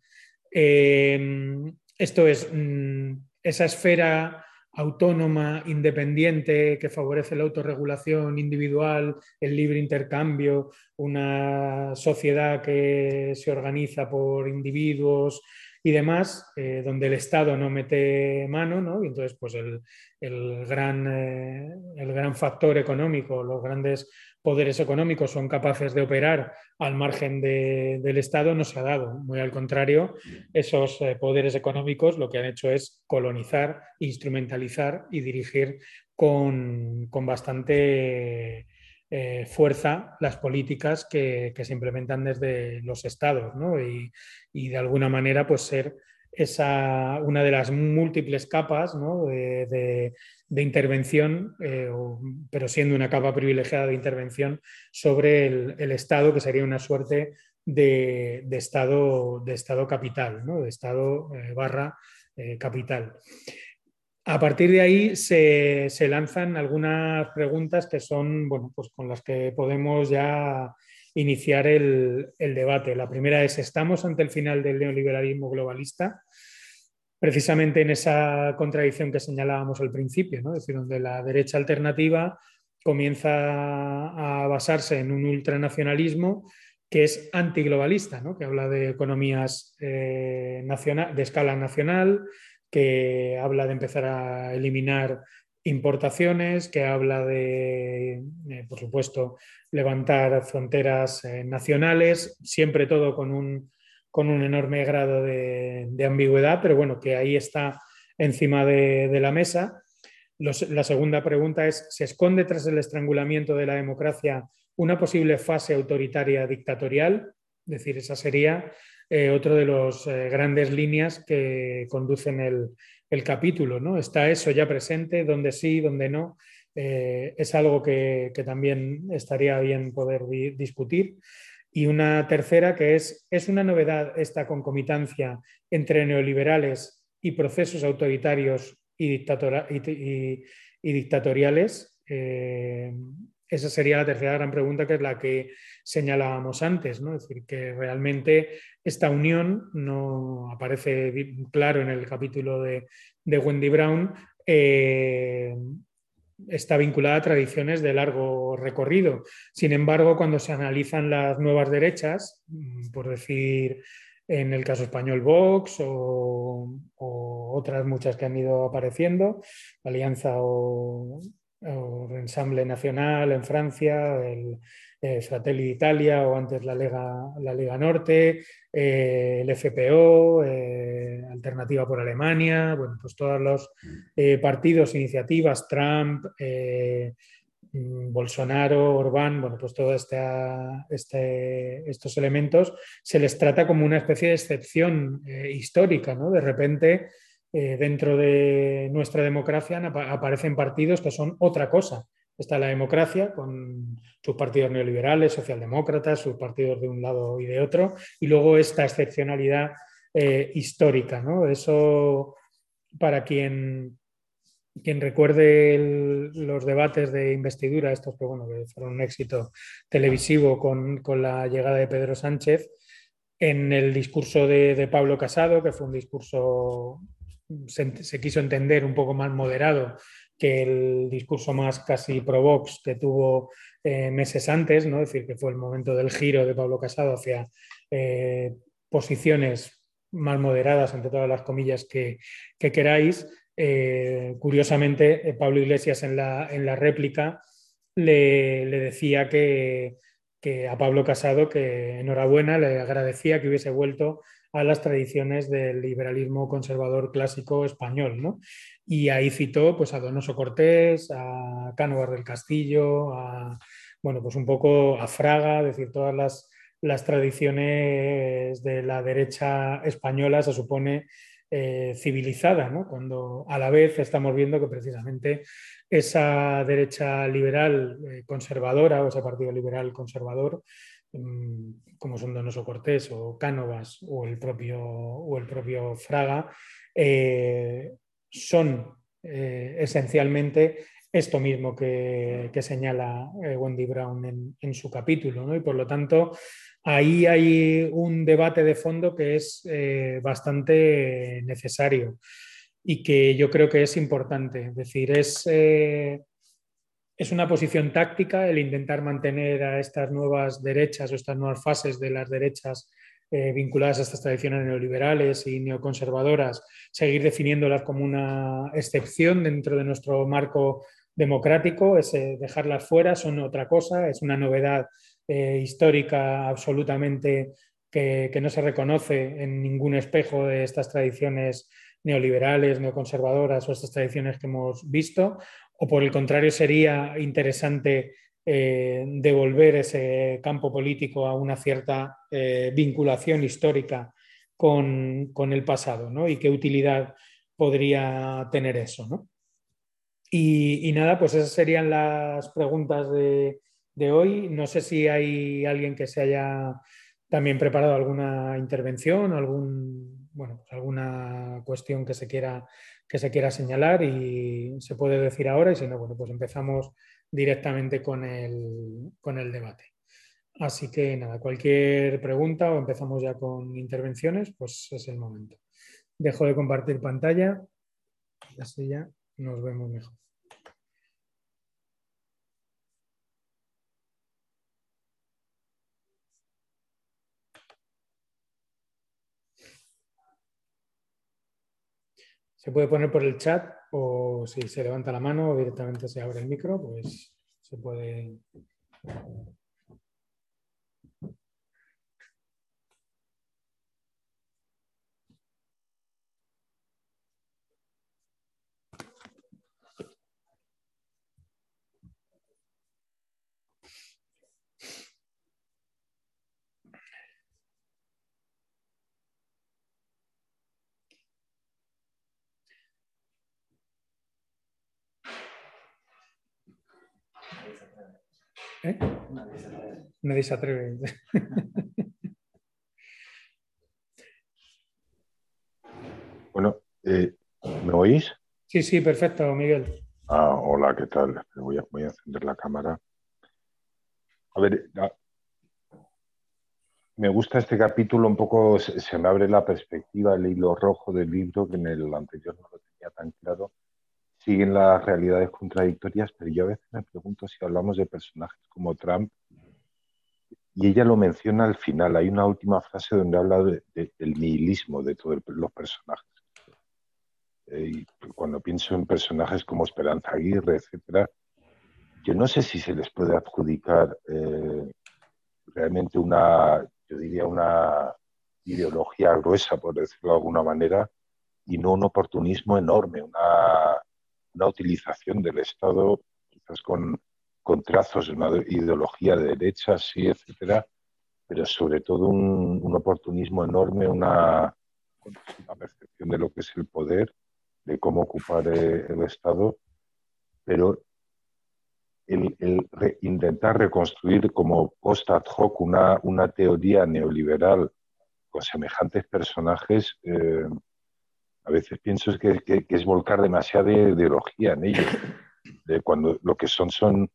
Em, esto es mm, esa esfera autónoma, independiente, que favorece la autorregulación individual, el libre intercambio, una sociedad que se organiza por individuos y demás, eh, donde el Estado no mete mano, ¿no? y entonces pues el, gran, eh, el gran factor económico, los grandes poderes económicos son capaces de operar al margen del Estado no se ha dado. Muy al contrario, esos eh, poderes económicos lo que han hecho es colonizar, instrumentalizar y dirigir con, bastante eh, fuerza las políticas que, se implementan desde los estados y, de alguna manera pues ser esa, una de las múltiples capas de, intervención, eh, pero siendo una capa privilegiada de intervención sobre el, Estado, que sería una suerte de, estado, de estado capital, de Estado eh, barra eh, capital. A partir de ahí se, lanzan algunas preguntas que son, bueno, pues con las que podemos ya iniciar el, debate. La primera es, ¿estamos ante el final del neoliberalismo globalista? Precisamente en esa contradicción que señalábamos al principio, ¿no? es decir, donde la derecha alternativa comienza a basarse en un ultranacionalismo que es antiglobalista, ¿no? que habla de economías eh, de escala nacional, que habla de empezar a eliminar importaciones, que habla de, eh, por supuesto, levantar fronteras eh, nacionales, siempre todo con un, con un enorme grado de, ambigüedad, pero bueno, que ahí está encima de, la mesa. la segunda pregunta es, ¿se esconde tras el estrangulamiento de la democracia una posible fase autoritaria dictatorial? Es decir, esa sería eh, otro de las grandes líneas que conducen el, el capítulo, ¿no? Está eso ya presente, donde sí, donde no. Eh, es algo que, también estaría bien poder discutir. Y una tercera que es, ¿es una novedad esta concomitancia entre neoliberales y procesos autoritarios y, dictatoriales? Eh, esa sería la tercera gran pregunta, que es la que señalábamos antes, ¿no? Es decir, que realmente esta unión no aparece claro en el capítulo de, Wendy Brown. Eh, está vinculada a tradiciones de largo recorrido. Sin embargo, cuando se analizan las nuevas derechas, mm, por decir en el caso español Vox o, otras muchas que han ido apareciendo, Alianza o, o Ensamble Nacional en Francia, el eh, Fratelli Italia o antes la Lega, la Liga Norte, eh, el FPO, eh, Alternativa por Alemania, bueno, pues todos los partidos, iniciativas, Trump, mm, Bolsonaro, Orbán, bueno, pues todos este, estos elementos se les trata como una especie de excepción histórica, ¿no? De repente eh, dentro de nuestra democracia aparecen partidos que son otra cosa. Está la democracia con sus partidos neoliberales, socialdemócratas, sus partidos de un lado y de otro, y luego esta excepcionalidad eh, histórica. ¿no? Eso, para quien, quien recuerde los debates de investidura, estos que, bueno, que fueron un éxito televisivo con, la llegada de Pedro Sánchez, en el discurso de Pablo Casado, que fue un discurso se, quiso entender un poco más moderado que el discurso más casi pro Vox que tuvo eh, meses antes, ¿no? es decir, que fue el momento del giro de Pablo Casado hacia eh, posiciones más moderadas, entre todas las comillas que, queráis. eh, curiosamente, Pablo Iglesias en la, en la réplica le, decía que, a Pablo Casado que enhorabuena, le agradecía que hubiese vuelto a las tradiciones del liberalismo conservador clásico español. ¿no? Y ahí citó pues, a Donoso Cortés, a Cánovas del Castillo, a, bueno, pues un poco a Fraga, es decir, todas las, las tradiciones de la derecha española se supone eh, civilizada, ¿no? cuando a la vez estamos viendo que precisamente esa derecha liberal eh, conservadora o ese partido liberal conservador, como son Donoso Cortés o Cánovas o el propio, o el propio Fraga, eh, son esencialmente esto mismo que, señala Wendy Brown en, su capítulo. ¿no? Y por lo tanto, ahí hay un debate de fondo que es eh, bastante necesario y que yo creo que es importante. Es decir, es, eh, es una posición táctica el intentar mantener a estas nuevas derechas o estas nuevas fases de las derechas eh, vinculadas a estas tradiciones neoliberales y neoconservadoras, seguir definiéndolas como una excepción dentro de nuestro marco democrático, es dejarlas fuera, son otra cosa, es una novedad eh, histórica absolutamente que, no se reconoce en ningún espejo de estas tradiciones neoliberales, neoconservadoras o estas tradiciones que hemos visto, o por el contrario sería interesante eh, devolver ese campo político a una cierta eh, vinculación histórica con, el pasado, ¿no? Y qué utilidad podría tener eso, y, nada, pues esas serían las preguntas de, de hoy. No sé si hay alguien que se haya también preparado alguna intervención, algún, bueno, pues alguna cuestión que se, quiera, que se quiera señalar y se puede decir ahora y si no, bueno, pues empezamos directamente con el, con el debate. Así que nada, cualquier pregunta o empezamos ya con intervenciones, pues es el momento. Dejo de compartir pantalla, así ya nos vemos mejor. Se puede poner por el chat o si se levanta la mano o directamente se abre el micro, pues se puede ¿Eh? Nadie se atreve. bueno, eh, ¿me oís? Sí, sí, perfecto, Miguel. Ah, hola, ¿qué tal? Voy a, voy a encender la cámara. A ver, me gusta este capítulo, un poco se, me abre la perspectiva, el hilo rojo del libro, que en el anterior no lo tenía tan claro siguen las realidades contradictorias, pero yo a veces me pregunto si hablamos de personajes como Trump, y ella lo menciona al final, hay una última frase donde habla del nihilismo de todos los personajes. Eh, y cuando pienso en personajes como Esperanza Aguirre, etcétera, yo no sé si se les puede adjudicar eh, realmente una, yo diría, una ideología gruesa, por decirlo de alguna manera, y no un oportunismo enorme, una una utilización del Estado, quizás con, con trazos de una ideología de derecha, sí, etcétera, pero sobre todo un, oportunismo enorme, una, percepción de lo que es el poder, de cómo ocupar eh, el Estado, pero el, intentar reconstruir como post ad hoc una, una teoría neoliberal con semejantes personajes, eh, a veces pienso que, es volcar demasiada ideología en ellos, cuando lo que son son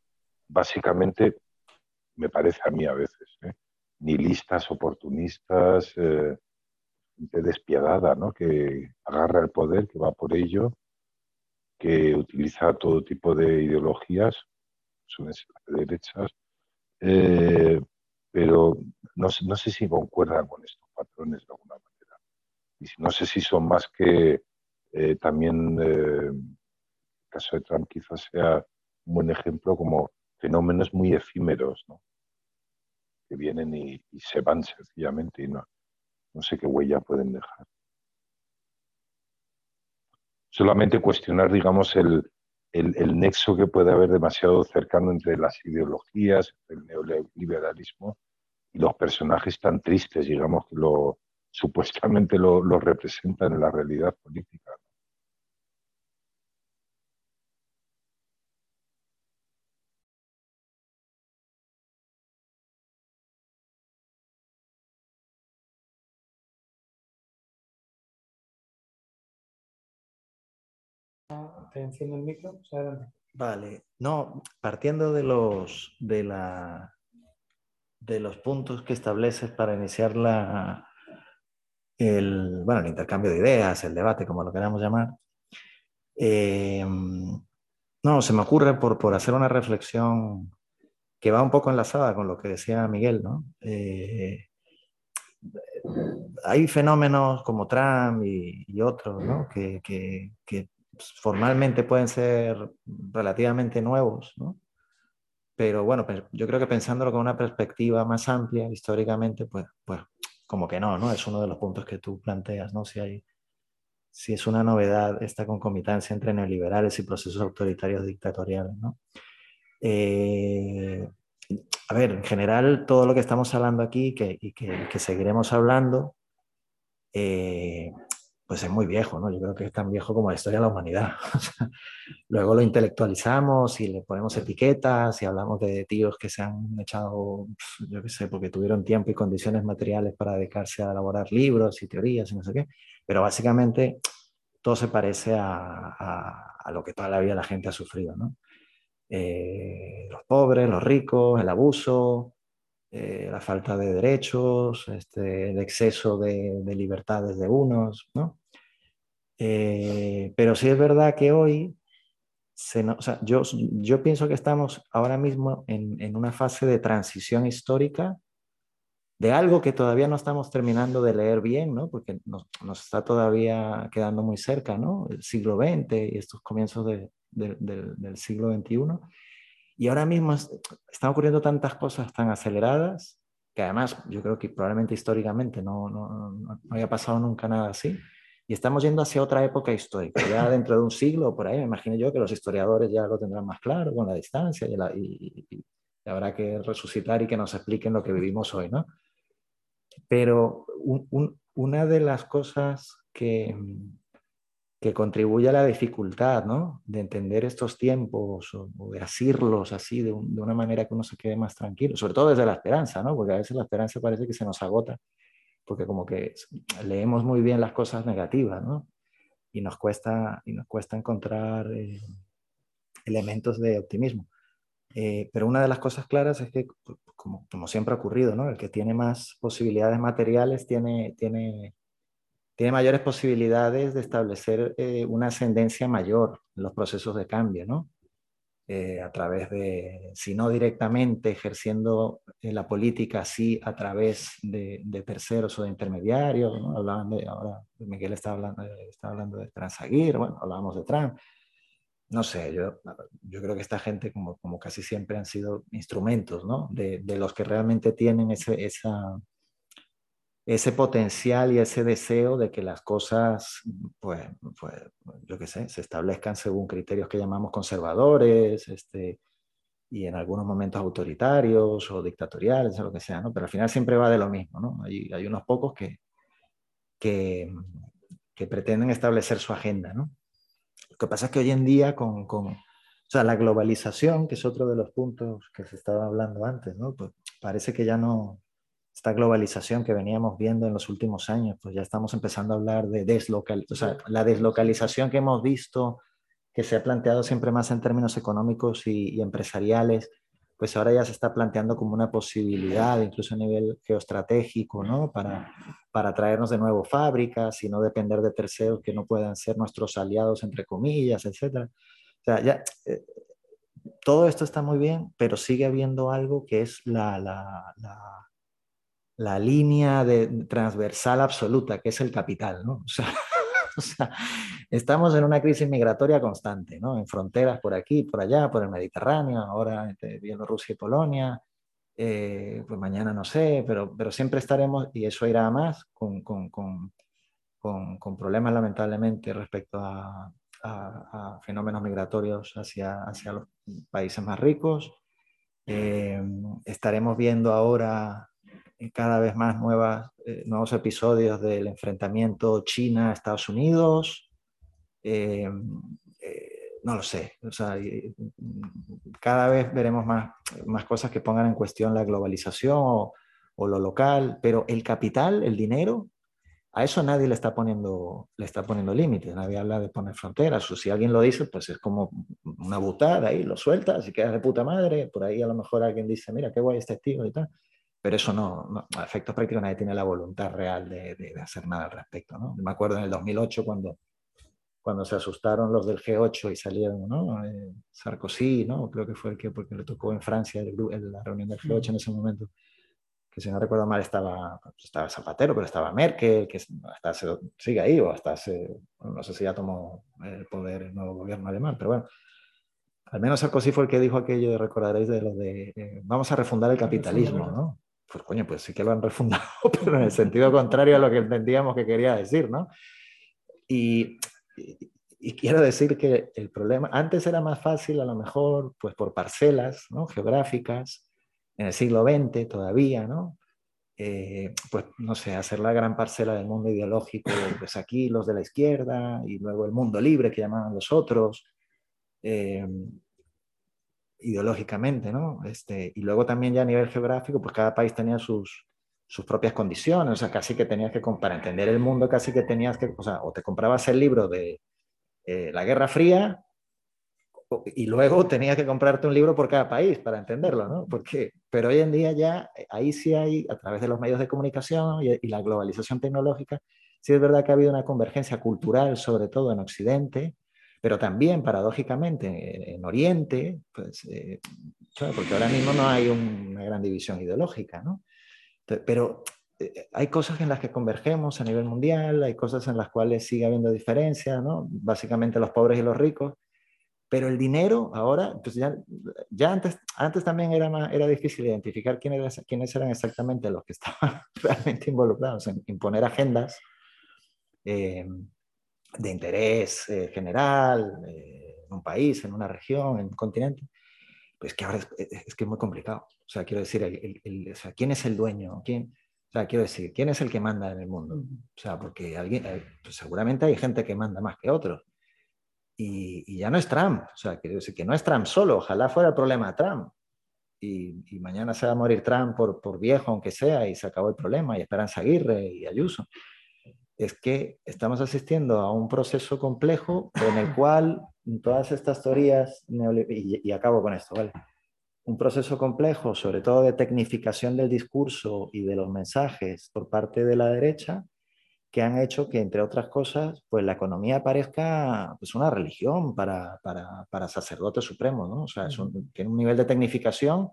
básicamente, me parece a mí a veces, ¿eh? nihilistas, oportunistas, eh, despiadada, ¿no? que agarra el poder, que va por ello, que utiliza todo tipo de ideologías, son de derechas, eh, pero no, no, sé si concuerdan con estos patrones de alguna manera y no sé si son más que eh, también el caso de Trump quizás sea un buen ejemplo como fenómenos muy efímeros, que vienen y, se van sencillamente y no, no sé qué huella pueden dejar. Solamente cuestionar, digamos, el, el, nexo que puede haber demasiado cercano entre las ideologías, el neoliberalismo y los personajes tan tristes, digamos, que lo, supuestamente lo, lo representan en la realidad política. Te enciendo el micro. Vale, no, partiendo de los, de, la, de los puntos que estableces para iniciar la, el, bueno, el intercambio de ideas, el debate, como lo queramos llamar, eh, no, se me ocurre por, por, hacer una reflexión que va un poco enlazada con lo que decía Miguel, ¿no? Eh, hay fenómenos como Trump y, otros, ¿no? Que, que, pues, formalmente pueden ser relativamente nuevos, ¿no? Pero bueno, yo creo que pensándolo con una perspectiva más amplia, históricamente, pues, pues como que no, ¿no? Es uno de los puntos que tú planteas, ¿no? Si, hay, si es una novedad esta concomitancia entre neoliberales y procesos autoritarios dictatoriales, ¿no? Eh, a ver, en general, todo lo que estamos hablando aquí que, y que, seguiremos hablando, eh, pues es muy viejo, ¿no? Yo creo que es tan viejo como la historia de la humanidad. Luego lo intelectualizamos y le ponemos etiquetas y hablamos de tíos que se han echado, yo qué sé, porque tuvieron tiempo y condiciones materiales para dedicarse a elaborar libros y teorías y no sé qué. Pero básicamente todo se parece a, a, lo que toda la vida la gente ha sufrido, ¿no? Eh, los pobres, los ricos, el abuso, eh, la falta de derechos, este, el exceso de, libertades de unos, ¿no? Eh, pero sí es verdad que hoy, yo, yo pienso que estamos ahora mismo en, una fase de transición histórica de algo que todavía no estamos terminando de leer bien, ¿no? porque nos, está todavía quedando muy cerca, ¿no? el siglo XX y estos comienzos del, del siglo XXI. Y ahora mismo están ocurriendo tantas cosas tan aceleradas que además yo creo que probablemente históricamente no, no, no, había pasado nunca nada así. Y estamos yendo hacia otra época histórica. Ya dentro de un siglo por ahí, me imagino yo que los historiadores ya lo tendrán más claro con la distancia y, la, y, y, habrá que resucitar y que nos expliquen lo que vivimos hoy, ¿no? Pero un, un, una de las cosas que, que contribuye a la dificultad ¿no? de entender estos tiempos o, de asirlos así de, una manera que uno se quede más tranquilo, sobre todo desde la esperanza, ¿no? porque a veces la esperanza parece que se nos agota, porque como que leemos muy bien las cosas negativas ¿no? y, nos cuesta, y nos cuesta encontrar eh, elementos de optimismo. Eh, pero una de las cosas claras es que, como, como siempre ha ocurrido, ¿no? el que tiene más posibilidades materiales tiene, tiene tiene mayores posibilidades de establecer eh, una ascendencia mayor en los procesos de cambio, ¿no? Eh, a través de, si no directamente ejerciendo eh, la política, sí a través de, terceros o de intermediarios, ¿no? Hablaban de, ahora Miguel está hablando, está hablando de Transaguir, bueno, hablábamos de Trump. No sé, yo, yo creo que esta gente, como, como casi siempre, han sido instrumentos, ¿no? De, de los que realmente tienen ese, esa, ese potencial y ese deseo de que las cosas, pues, pues yo qué sé, se establezcan según criterios que llamamos conservadores, este, y en algunos momentos autoritarios o dictatoriales o lo que sea, ¿no? Pero al final siempre va de lo mismo, ¿no? Hay, hay unos pocos que, que, que, pretenden establecer su agenda, ¿no? Lo que pasa es que hoy en día con, con, o sea, la globalización, que es otro de los puntos que se estaba hablando antes, ¿no? Pues parece que ya no, esta globalización que veníamos viendo en los últimos años, pues ya estamos empezando a hablar de deslocalización, o sea, la deslocalización que hemos visto, que se ha planteado siempre más en términos económicos y, empresariales, pues ahora ya se está planteando como una posibilidad, incluso a nivel geoestratégico, ¿no? Para, para traernos de nuevo fábricas y no depender de terceros que no puedan ser nuestros aliados, entre comillas, etc. O sea, ya, eh, todo esto está muy bien, pero sigue habiendo algo que es la, la, la la línea de, transversal absoluta, que es el capital, ¿no? O sea, O sea, estamos en una crisis migratoria constante, ¿no? En fronteras por aquí, por allá, por el Mediterráneo, ahora entre Bielorrusia y Polonia, eh, pues mañana no sé, pero, pero siempre estaremos, y eso irá a más, con, con, con, con problemas lamentablemente respecto a, a, fenómenos migratorios hacia, hacia los países más ricos. Eh, estaremos viendo ahora cada vez más nuevas, eh, nuevos episodios del enfrentamiento China-Estados Unidos. Eh, no lo sé, o sea, cada vez veremos más, más cosas que pongan en cuestión la globalización o, o lo local, pero el capital, el dinero, a eso nadie le está poniendo, le está poniendo límites, nadie habla de poner fronteras, o si alguien lo dice, pues es como una butada ahí, lo sueltas y quedas de puta madre, por ahí a lo mejor alguien dice, mira, qué guay este tío y tal, pero eso no, a efectos prácticos nadie tiene la voluntad real de, de, hacer nada al respecto, ¿no? Me acuerdo en el 2008 cuando, cuando se asustaron los del G8 y salieron, ¿no? Eh, Sarkozy, ¿no? Creo que fue el que, porque le tocó en Francia el, la reunión del G8 en ese momento que si no recuerdo mal estaba, estaba Zapatero, pero estaba Merkel, que hasta sigue ahí, o hasta hace, no sé si ya tomó el poder el nuevo gobierno alemán, pero bueno, al menos Sarkozy fue el que dijo aquello, de, recordaréis, de lo de eh, vamos a refundar el capitalismo, ¿no? Pues coño, pues sí que lo han refundado, pero en el sentido contrario a lo que entendíamos que quería decir, ¿no? Y, y, y quiero decir que el problema, antes era más fácil a lo mejor, pues por parcelas, ¿no? Geográficas, en el siglo XX todavía, ¿no? Eh, pues no sé, hacer la gran parcela del mundo ideológico, pues aquí los de la izquierda y luego el mundo libre que llamaban los otros, eh, ideológicamente, ¿no? Este, y luego también ya a nivel geográfico, pues cada país tenía sus, sus propias condiciones, o sea, casi que tenías que, para entender el mundo, casi que tenías que, o sea, o te comprabas el libro de eh, la Guerra Fría y luego tenías que comprarte un libro por cada país para entenderlo, ¿no? Porque, pero hoy en día ya eh, ahí sí hay, a través de los medios de comunicación y, la globalización tecnológica, sí es verdad que ha habido una convergencia cultural, sobre todo en Occidente, pero también, paradójicamente, en, Oriente, pues, eh, porque ahora mismo no hay una gran división ideológica, ¿no? Pero eh, hay cosas en las que convergemos a nivel mundial, hay cosas en las cuales sigue habiendo diferencias, ¿no? Básicamente los pobres y los ricos, pero el dinero ahora, pues ya, ya antes, antes también era, más, era difícil identificar quiénes, quiénes eran exactamente los que estaban realmente involucrados en imponer agendas eh, de interés eh, general eh, en un país, en una región, en un continente. Pues que ahora es, es que es muy complicado. O sea, quiero decir, el, el, o sea, ¿quién es el dueño? ¿Quién, o sea, quiero decir, ¿quién es el que manda en el mundo? O sea, porque alguien, pues seguramente hay gente que manda más que otros y, ya no es Trump, o sea, que, que no es Trump solo, ojalá fuera el problema Trump. Y, y, mañana se va a morir Trump por, por, viejo, aunque sea, y se acabó el problema, y Esperanza Aguirre y Ayuso. Es que estamos asistiendo a un proceso complejo en el cual todas estas teorías, y, y acabo con esto, ¿vale? Un proceso complejo, sobre todo de tecnificación del discurso y de los mensajes por parte de la derecha, que han hecho que, entre otras cosas, pues la economía parezca pues, una religión para, para, para sacerdotes supremos, ¿no? O sea, es un, tiene un nivel de tecnificación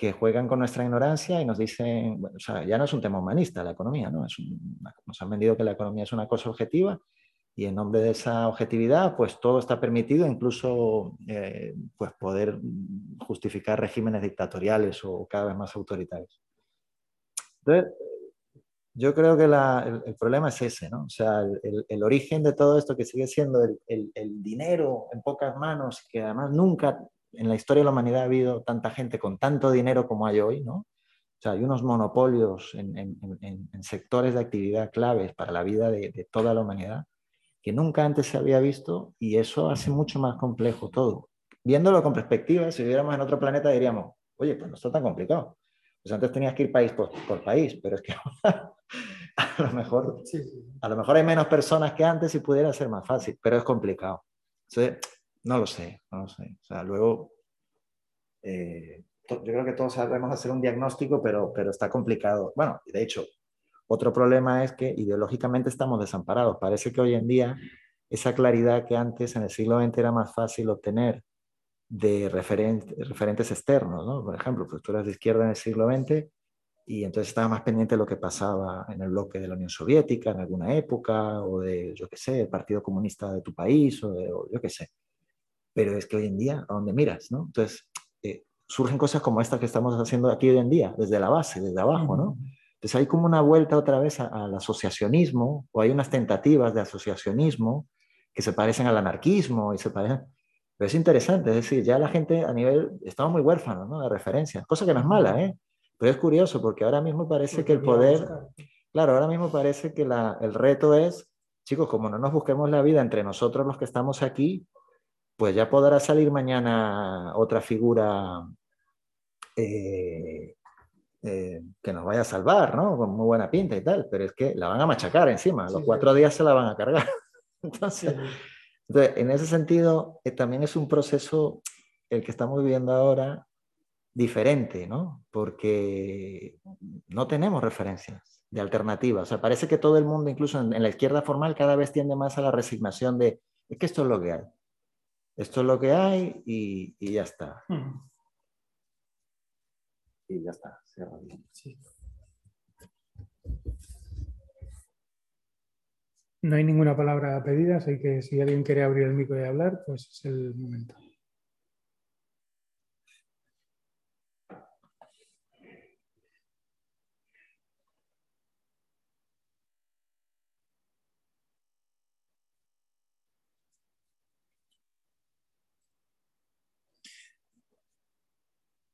que juegan con nuestra ignorancia y nos dicen, o sea, ya no es un tema humanista la economía, ¿no? Nos han vendido que la economía es una cosa objetiva y en nombre de esa objetividad, pues todo está permitido, incluso eh, pues poder justificar regímenes dictatoriales o cada vez más autoritarios. Entonces, yo creo que el, problema es ese, ¿no? O sea, el, el, origen de todo esto que sigue siendo el, el, dinero en pocas manos, que además nunca en la historia de la humanidad ha habido tanta gente con tanto dinero como hay hoy, ¿no? O sea, hay unos monopolios en, en, en, sectores de actividad claves para la vida de, de, toda la humanidad que nunca antes se había visto y eso hace mucho más complejo todo. Viéndolo con perspectiva, si viviéramos en otro planeta diríamos, oye, pues no está tan complicado. Pues antes tenías que ir país por, por país, pero es que ahora a lo mejor, a lo mejor hay menos personas que antes y pudiera ser más fácil, pero es complicado. Entonces, no lo sé, no lo sé. O sea, luego, eh, yo creo que todos sabemos hacer un diagnóstico, pero, pero está complicado. Bueno, de hecho, otro problema es que ideológicamente estamos desamparados. Parece que hoy en día esa claridad que antes en el siglo XX era más fácil obtener de referentes externos, ¿no? Por ejemplo, pues tú eras de izquierda en el siglo XX y entonces estaba más pendiente de lo que pasaba en el bloque de la Unión Soviética en alguna época, o de, yo qué sé, el Partido Comunista de tu país, o, de, yo qué sé. Pero es que hoy en día, ¿a dónde miras? ¿no? Entonces, eh, surgen cosas como estas que estamos haciendo aquí hoy en día, desde la base, desde abajo, ¿no? Entonces hay como una vuelta otra vez al asociacionismo, o hay unas tentativas de asociacionismo que se parecen al anarquismo y se parecen... Pero es interesante, es decir, ya la gente a nivel, estamos muy huérfanos ¿no? de referencia, cosa que no es mala, ¿eh? Pero es curioso porque ahora mismo parece que el poder, claro, ahora mismo parece que la, el reto es, chicos, como no nos busquemos la vida entre nosotros los que estamos aquí, pues ya podrá salir mañana otra figura eh, eh, que nos vaya a salvar, ¿no? Con muy buena pinta y tal, pero es que la van a machacar encima, los cuatro días se la van a cargar. Entonces, entonces en ese sentido, eh, también es un proceso el que estamos viviendo ahora diferente, ¿no? Porque no tenemos referencias de alternativas. O sea, parece que todo el mundo, incluso en, la izquierda formal, cada vez tiende más a la resignación de, es que esto es lo que hay. Esto es lo que hay y, y ya está. Hmm. Y ya está. No hay ninguna palabra pedida, así que si alguien quiere abrir el micro y hablar, pues es el momento.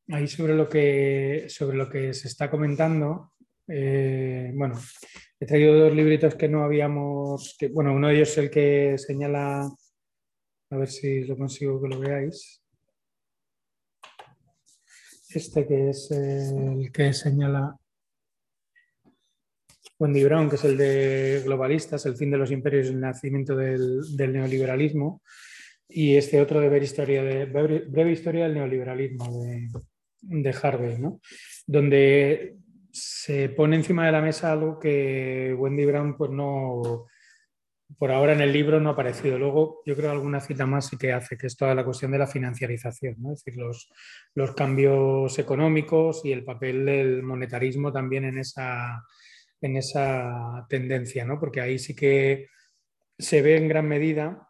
Ahí sobre lo que, sobre lo que se está comentando, eh, bueno, he traído dos libritos que no habíamos, bueno, uno de ellos es el que señala, a ver si lo consigo que lo veáis. Este que es el que señala Wendy Brown, que es el de globalistas, el fin de los imperios y el nacimiento del, neoliberalismo, y este otro de, historia de breve historia del neoliberalismo de, de Harvey, ¿no? donde se pone encima de la mesa algo que Wendy Brown pues no, por ahora en el libro no ha aparecido. Luego yo creo alguna cita más sí que hace, que es toda la cuestión de la financiarización, ¿no? es decir, los, los cambios económicos y el papel del monetarismo también en esa, en esa tendencia, ¿no? porque ahí sí que se ve en gran medida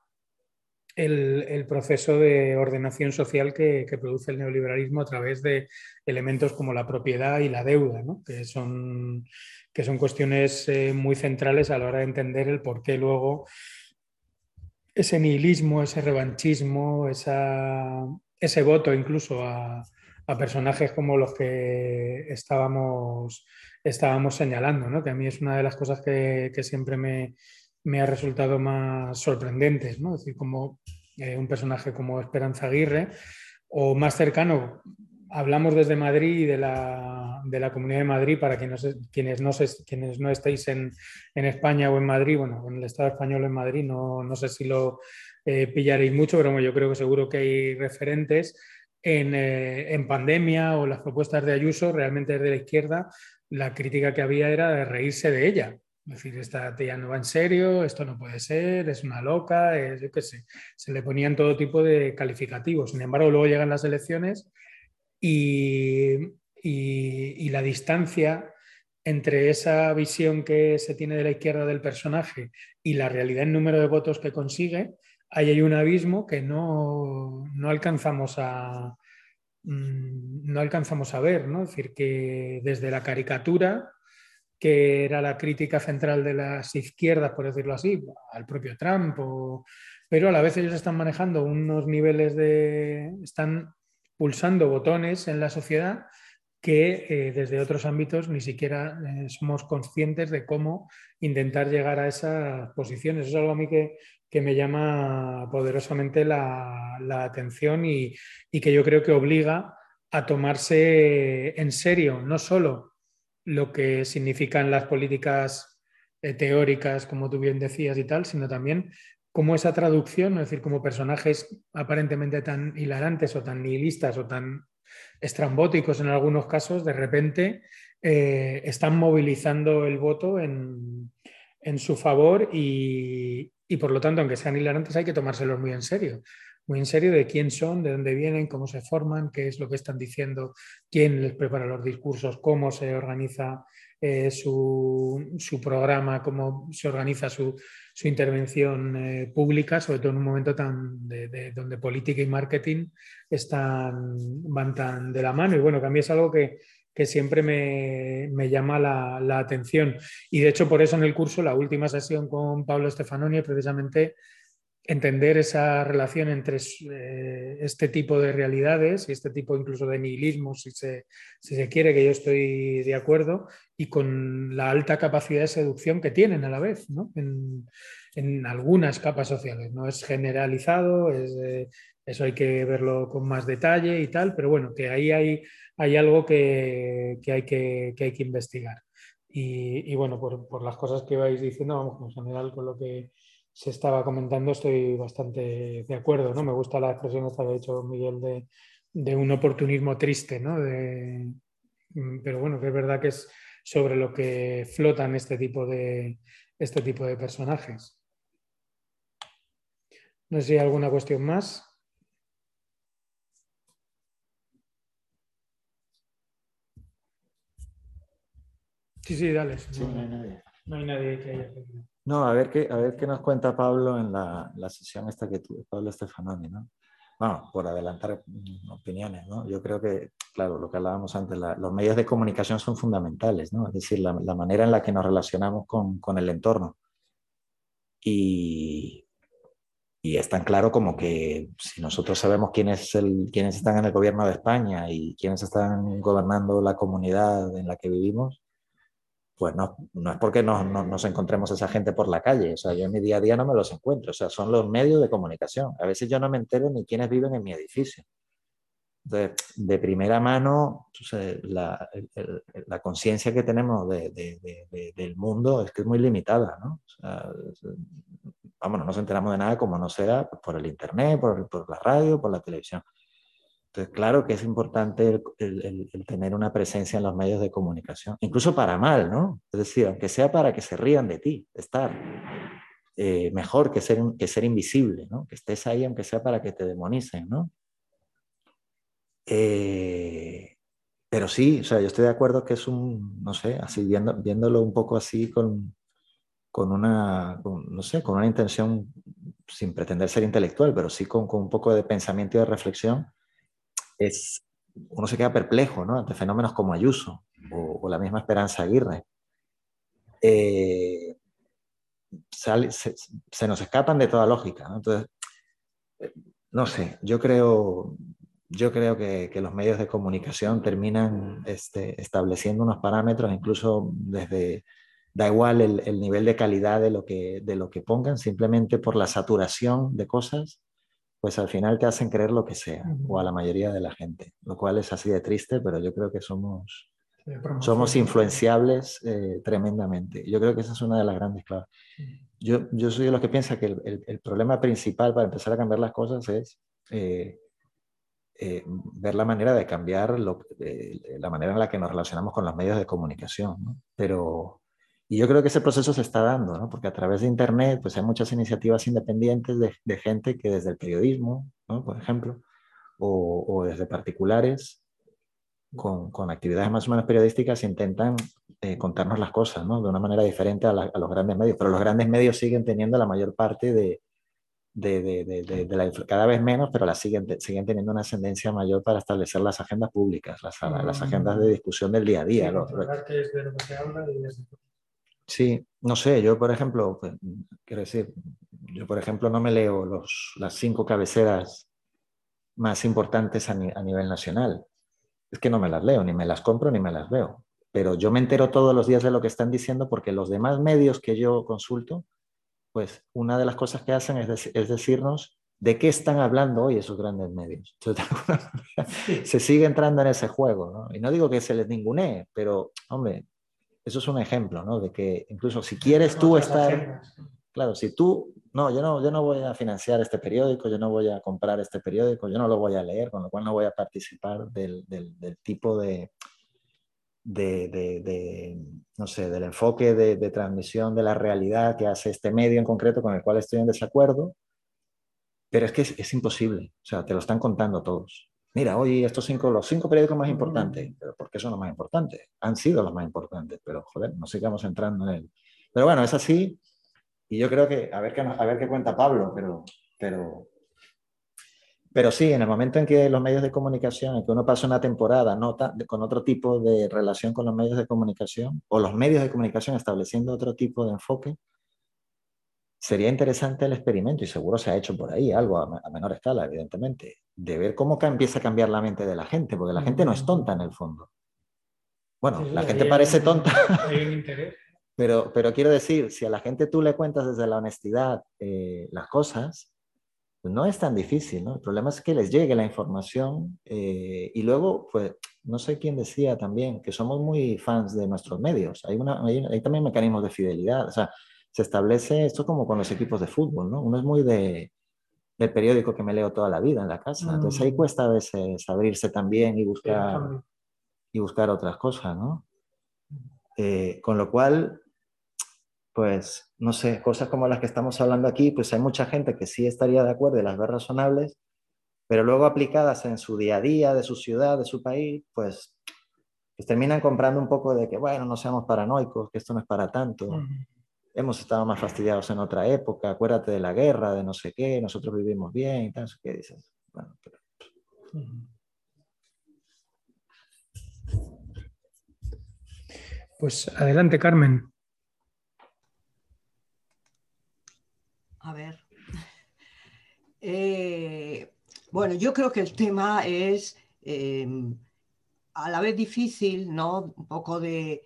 el, proceso de ordenación social que, produce el neoliberalismo a través de elementos como la propiedad y la deuda, que, son, que son cuestiones eh, muy centrales a la hora de entender el por qué luego ese nihilismo, ese revanchismo, ese voto incluso a, personajes como los que estábamos, estábamos señalando, que a mí es una de las cosas que siempre me, me ha resultado más sorprendentes, ¿no? Es decir, como eh, un personaje como Esperanza Aguirre, o más cercano, hablamos desde Madrid y de la, de la Comunidad de Madrid, para quienes, quienes, no, quienes no estéis en, en, España o en Madrid, bueno, en el Estado español en Madrid, no, no sé si lo eh, pillaréis mucho, pero yo creo que seguro que hay referentes. En, eh, en, pandemia o las propuestas de Ayuso, realmente desde la izquierda, la crítica que había era de reírse de ella. Decir, esta tía no va en serio, esto no puede ser, es una loca, es, yo qué sé. Se le ponían todo tipo de calificativos. Sin embargo, luego llegan las elecciones y, y, la distancia entre esa visión que se tiene de la izquierda del personaje y la realidad en número de votos que consigue, ahí hay un abismo que no, no alcanzamos a, mm, no alcanzamos a ver, ¿no? Es decir, que desde la caricatura que era la crítica central de las izquierdas, por decirlo así, al propio Trump, pero a la vez ellos están manejando unos niveles de... están pulsando botones en la sociedad que eh, desde otros ámbitos ni siquiera eh, somos conscientes de cómo intentar llegar a esas posiciones. Es algo a mí que, me llama poderosamente la, atención y, y, que yo creo que obliga a tomarse en serio no solo lo que significan las políticas eh, teóricas, como tú bien decías y tal, sino también cómo esa traducción, es decir, como personajes aparentemente tan hilarantes o tan nihilistas o tan estrambóticos en algunos casos, de repente eh, están movilizando el voto en, su favor y, y, por lo tanto, aunque sean hilarantes, hay que tomárselos muy en serio. Muy en serio de quién son, de dónde vienen, cómo se forman, qué es lo que están diciendo, quién les prepara los discursos, cómo se organiza eh, su, programa, cómo se organiza su, intervención eh, pública, sobre todo en un momento tan de, donde política y marketing están, van tan de la mano. Y bueno, que mí es algo que, siempre me, llama la, la, atención. Y de hecho, por eso en el curso, la última sesión con Pablo Stefanoni, precisamente entender esa relación entre eh, este tipo de realidades y este tipo incluso de nihilismo, si se, si se, quiere, que yo estoy de acuerdo, y con la alta capacidad de seducción que tienen a la vez, ¿no? en, en, algunas capas sociales. No es generalizado, es, eh, eso hay que verlo con más detalle y tal, pero bueno, que ahí hay, hay algo que, que, hay que, que, hay que investigar. Y, y bueno, por, por, las cosas que vais diciendo, vamos, en general con lo que se estaba comentando, estoy bastante de acuerdo, ¿no? Me gusta la expresión esta que ha dicho Miguel de, un oportunismo triste, ¿no? Mm, pero bueno, que es verdad que es sobre lo que flotan este tipo de, este tipo de personajes. No sé si hay alguna cuestión más. Sí, sí, dale. no, hay nadie. No hay nadie que haya no, a ver qué, a ver qué nos cuenta Pablo en la, la sesión esta que tuve, Pablo Stefanoni, ¿no? Bueno, por adelantar mm, opiniones, ¿no? Yo creo que, claro, lo que hablábamos antes, los medios de comunicación son fundamentales, ¿no? Es decir, la, la manera en la que nos relacionamos con, con el entorno. Y, y, es tan claro como que si nosotros sabemos quién es el, quiénes están en el gobierno de España y quiénes están gobernando la comunidad en la que vivimos, pues no, no es porque no, nos encontremos esa gente por la calle, o sea, yo en mi día a día no me los encuentro, o sea, son los medios de comunicación. A veces yo no me entero ni quiénes viven en mi edificio. Entonces, de primera mano, la, la conciencia que tenemos de, de, del mundo es que es muy limitada, ¿no? O sea, vamos, no nos enteramos de nada como no sea por el Internet, por, por la radio, por la televisión. Claro que es importante tener una presencia en los medios de comunicación, incluso para mal, ¿no? Es decir, aunque sea para que se rían de ti, estar eh, mejor que ser, que ser invisible, ¿no? Que estés ahí aunque sea para que te demonicen, ¿no? Eh, pero sí, o sea, yo estoy de acuerdo que es un, no sé, así viendo, viéndolo un poco así con, con una, no sé, con una intención sin pretender ser intelectual, pero sí con, con un poco de pensamiento y de reflexión es, uno se queda perplejo ¿no? ante fenómenos como Ayuso o, la misma Esperanza Aguirre. Eh, se, nos escapan de toda lógica. ¿no? Entonces, eh, no sé, yo creo, yo creo que, que los medios de comunicación terminan este, estableciendo unos parámetros, incluso desde, da igual el, el, nivel de calidad de lo, que, de lo que pongan, simplemente por la saturación de cosas pues al final te hacen creer lo que sea, o a la mayoría de la gente, lo cual es así de triste, pero yo creo que somos, somos influenciables eh, tremendamente. Yo creo que esa es una de las grandes claves. Yo, yo soy de los que piensa que el, el, problema principal para empezar a cambiar las cosas es eh, eh, ver la manera de cambiar lo, la manera en la que nos relacionamos con los medios de comunicación. ¿no? Pero y yo creo que ese proceso se está dando, ¿no? porque a través de Internet pues hay muchas iniciativas independientes de, de gente que desde el periodismo, ¿no? por ejemplo, o, o desde particulares, con, con, actividades más o menos periodísticas, intentan eh, contarnos las cosas ¿no? de una manera diferente a, la, a, los grandes medios. Pero los grandes medios siguen teniendo la mayor parte de, de, de, de la, cada vez menos, pero la siguen, siguen teniendo una ascendencia mayor para establecer las agendas públicas, las, las agendas de discusión del día a día. Sí, lo, lo, que es de lo que se habla y Sí, no sé, yo por ejemplo, pues, quiero decir, yo por ejemplo no me leo los, las cinco cabeceras más importantes a, a, nivel nacional. Es que no me las leo, ni me las compro, ni me las veo. Pero yo me entero todos los días de lo que están diciendo porque los demás medios que yo consulto, pues una de las cosas que hacen es, es decirnos de qué están hablando hoy esos grandes medios. Entonces, se sigue entrando en ese juego, ¿no? Y no digo que se les ningunee, pero, hombre, eso es un ejemplo, ¿no? De que incluso si quieres tú estar, claro, si tú, no, yo no, yo no voy a financiar este periódico, yo no voy a comprar este periódico, yo no lo voy a leer, con lo cual no voy a participar del, del, del tipo de, de, de, no sé, del enfoque de, transmisión de la realidad que hace este medio en concreto con el cual estoy en desacuerdo, Pero es que es, imposible, o sea, te lo están contando todos. Mira, hoy estos cinco, los cinco periódicos más importantes, pero ¿por qué son los más importantes? Han sido los más importantes, pero joder, no sigamos entrando en él. Pero bueno, es así, y yo creo que, a ver qué, a ver qué cuenta Pablo, pero, pero pero sí, en el momento en que los medios de comunicación, en que uno pasa una temporada nota, con otro tipo de relación con los medios de comunicación, o los medios de comunicación estableciendo otro tipo de enfoque, sería interesante el experimento, y seguro se ha hecho por ahí algo a, menor escala, evidentemente, de ver cómo empieza a cambiar la mente de la gente, porque la gente no es tonta en el fondo. Bueno, la gente parece tonta. Pero, pero quiero decir, si a la gente tú le cuentas desde la honestidad eh, las cosas, pues, no es tan difícil, ¿no? El problema es que les llegue la información eh, y luego, pues, no sé quién decía también que somos muy fans de nuestros medios. Hay, una, hay, también mecanismos de fidelidad. O sea, se establece esto como con los equipos de fútbol, ¿no? Uno es muy de, del periódico que me leo toda la vida en la casa. Entonces ahí mm. cuesta a veces abrirse también y buscar, y buscar otras cosas, ¿no? Eh, con lo cual, pues, no sé, cosas como las que estamos hablando aquí, pues hay mucha gente que sí estaría de acuerdo y las ve razonables, pero luego aplicadas en su día a día, de su ciudad, de su país, pues, pues terminan comprando un poco de que, bueno, no seamos paranoicos, que esto no es para tanto. Hemos estado más fastidiados en otra época, acuérdate de la guerra, de no sé qué, nosotros vivimos bien y tal, ¿qué dices? Bueno, Pues adelante, Carmen. A ver. Eh, bueno, yo creo que el tema es em, a la vez difícil, ¿no? Un poco de,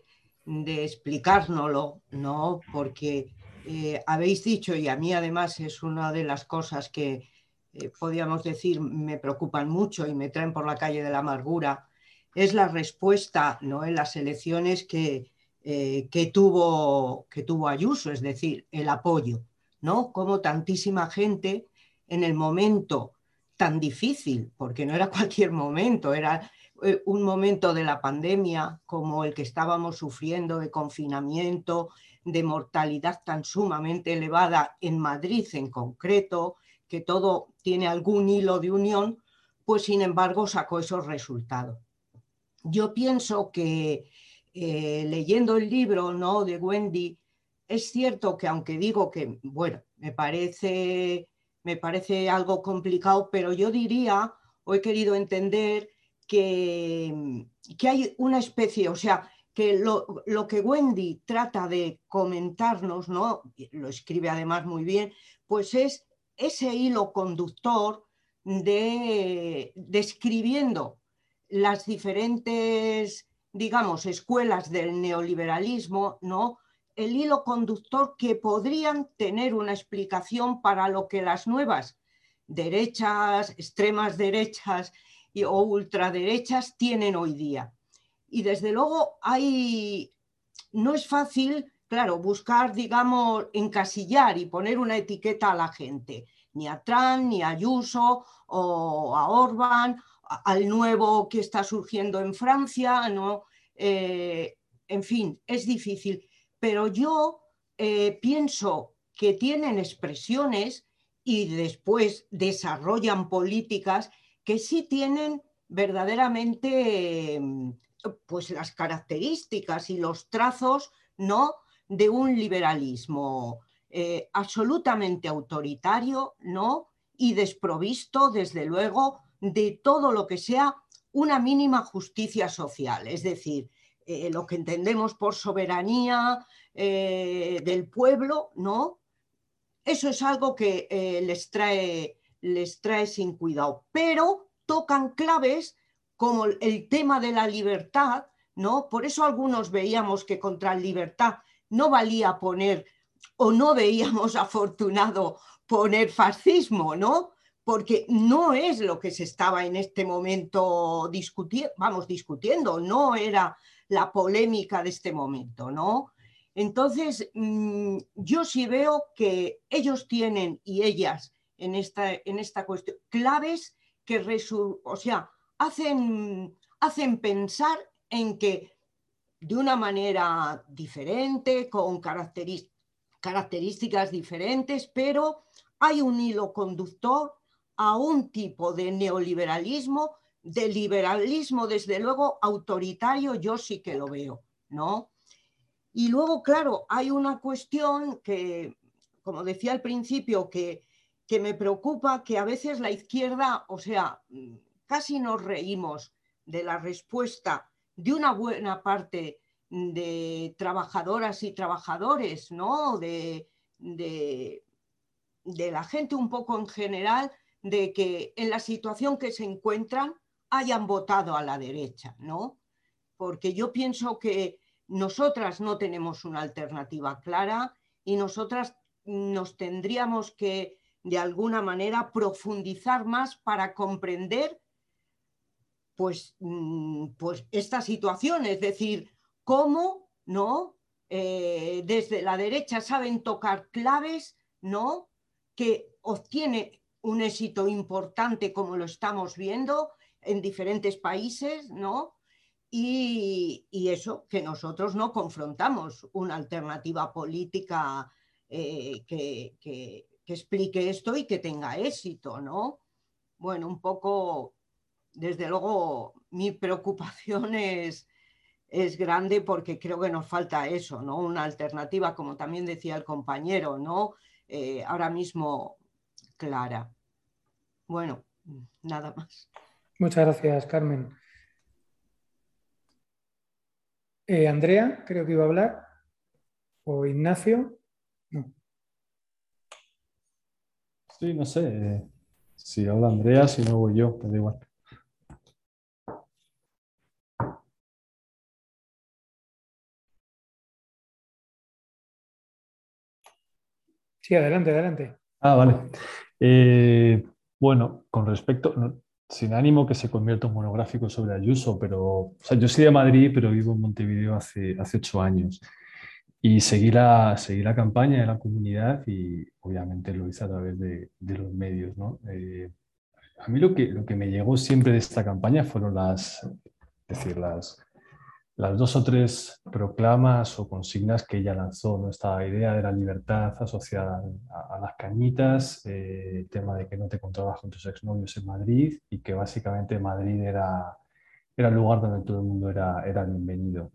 explicárnoslo, ¿no? Porque eh, habéis dicho, y a mí además es una de las cosas que eh, podríamos decir me preocupan mucho y me traen por la calle de la amargura, es la respuesta ¿no? en las elecciones que, que, tuvo, que tuvo Ayuso, es decir, el apoyo. ¿no? Como tantísima gente en el momento tan difícil, porque no era cualquier momento, era eh, un momento de la pandemia como el que estábamos sufriendo de confinamiento, de mortalidad tan sumamente elevada en Madrid en concreto, que todo tiene algún hilo de unión, pues sin embargo sacó esos resultados. Yo pienso que eh, leyendo el libro ¿no? de Wendy, es cierto que aunque digo que, bueno, me parece, me parece algo complicado, pero yo diría, o he querido entender, que, hay una especie, o sea, que lo, que Wendy trata de comentarnos, ¿no? lo escribe además muy bien, pues es ese hilo conductor de describiendo las diferentes, digamos, escuelas del neoliberalismo, ¿no? el hilo conductor que podrían tener una explicación para lo que las nuevas derechas, extremas derechas y, o ultraderechas tienen hoy día. Y desde luego hay, no es fácil, claro, buscar, digamos, encasillar y poner una etiqueta a la gente, ni a Trump, ni a Ayuso o a Orban, al nuevo que está surgiendo en Francia, ¿no? Eh, en fin, es difícil pero yo eh, pienso que tienen expresiones y después desarrollan políticas que sí tienen verdaderamente pues las características y los trazos no de un liberalismo eh, absolutamente autoritario no y desprovisto desde luego de todo lo que sea una mínima justicia social. Es decir eh, lo que entendemos por soberanía eh, del pueblo, ¿no? Eso es algo que les, trae, les trae sin cuidado, pero tocan claves como el tema de la libertad, ¿no? Por eso algunos veíamos que contra la libertad no valía poner o no veíamos afortunado poner fascismo, ¿no? Porque no es lo que se estaba en este momento discutiendo, vamos, discutiendo, no era la polémica de este momento, ¿no? Entonces, mm, yo sí veo que ellos tienen y ellas en esta, en esta cuestión claves que o sea, hacen, hacen pensar en que de una manera diferente, con características diferentes, pero hay un hilo conductor a un tipo de neoliberalismo, de liberalismo, desde luego, autoritario, yo sí que lo veo, ¿no? Y luego, claro, hay una cuestión que, como decía al principio, que, que me preocupa, que a veces la izquierda, o sea, casi nos reímos de la respuesta de una buena parte de trabajadoras y trabajadores, ¿no? De, de, la gente un poco en general, de que en la situación que se encuentran hayan votado a la derecha, ¿no? Porque yo pienso que nosotras no tenemos una alternativa clara y nosotras nos tendríamos que de alguna manera profundizar más para comprender pues, mm, pues esta situación, es decir, cómo ¿no? Eh, desde la derecha saben tocar claves ¿no? que obtiene un éxito importante como lo estamos viendo en diferentes países, ¿no? Y, eso, que nosotros no confrontamos una alternativa política eh, que, explique esto y que tenga éxito, ¿no? Bueno, un poco desde luego mi preocupación es, es grande porque creo que nos falta eso, ¿no? Una alternativa, como también decía el compañero, ¿no? Eh, ahora mismo clara. Bueno, nada más. Muchas gracias, Carmen. Eh, Andrea, creo que iba a hablar. O Ignacio. Sí, no sé. Si habla Andrea, si no voy yo, pues da igual. Sí, adelante, adelante. Ah, vale. Eh, bueno, con respecto, sin ánimo que se convierta en monográfico sobre Ayuso, pero o sea, yo soy de Madrid, pero vivo en Montevideo hace, hace ocho años. Y seguí la, seguí la campaña de la comunidad y obviamente lo hice a través de, de los medios. ¿no? Eh, a mí lo que, lo que me llegó siempre de esta campaña fueron las, decir, las, las dos o tres proclamas o consignas que ella lanzó, ¿no? esta idea de la libertad asociada a, las cañitas, eh, el tema de que no te encontrabas con tus exnovios en Madrid y que básicamente Madrid era, era el lugar donde todo el mundo era, era bienvenido.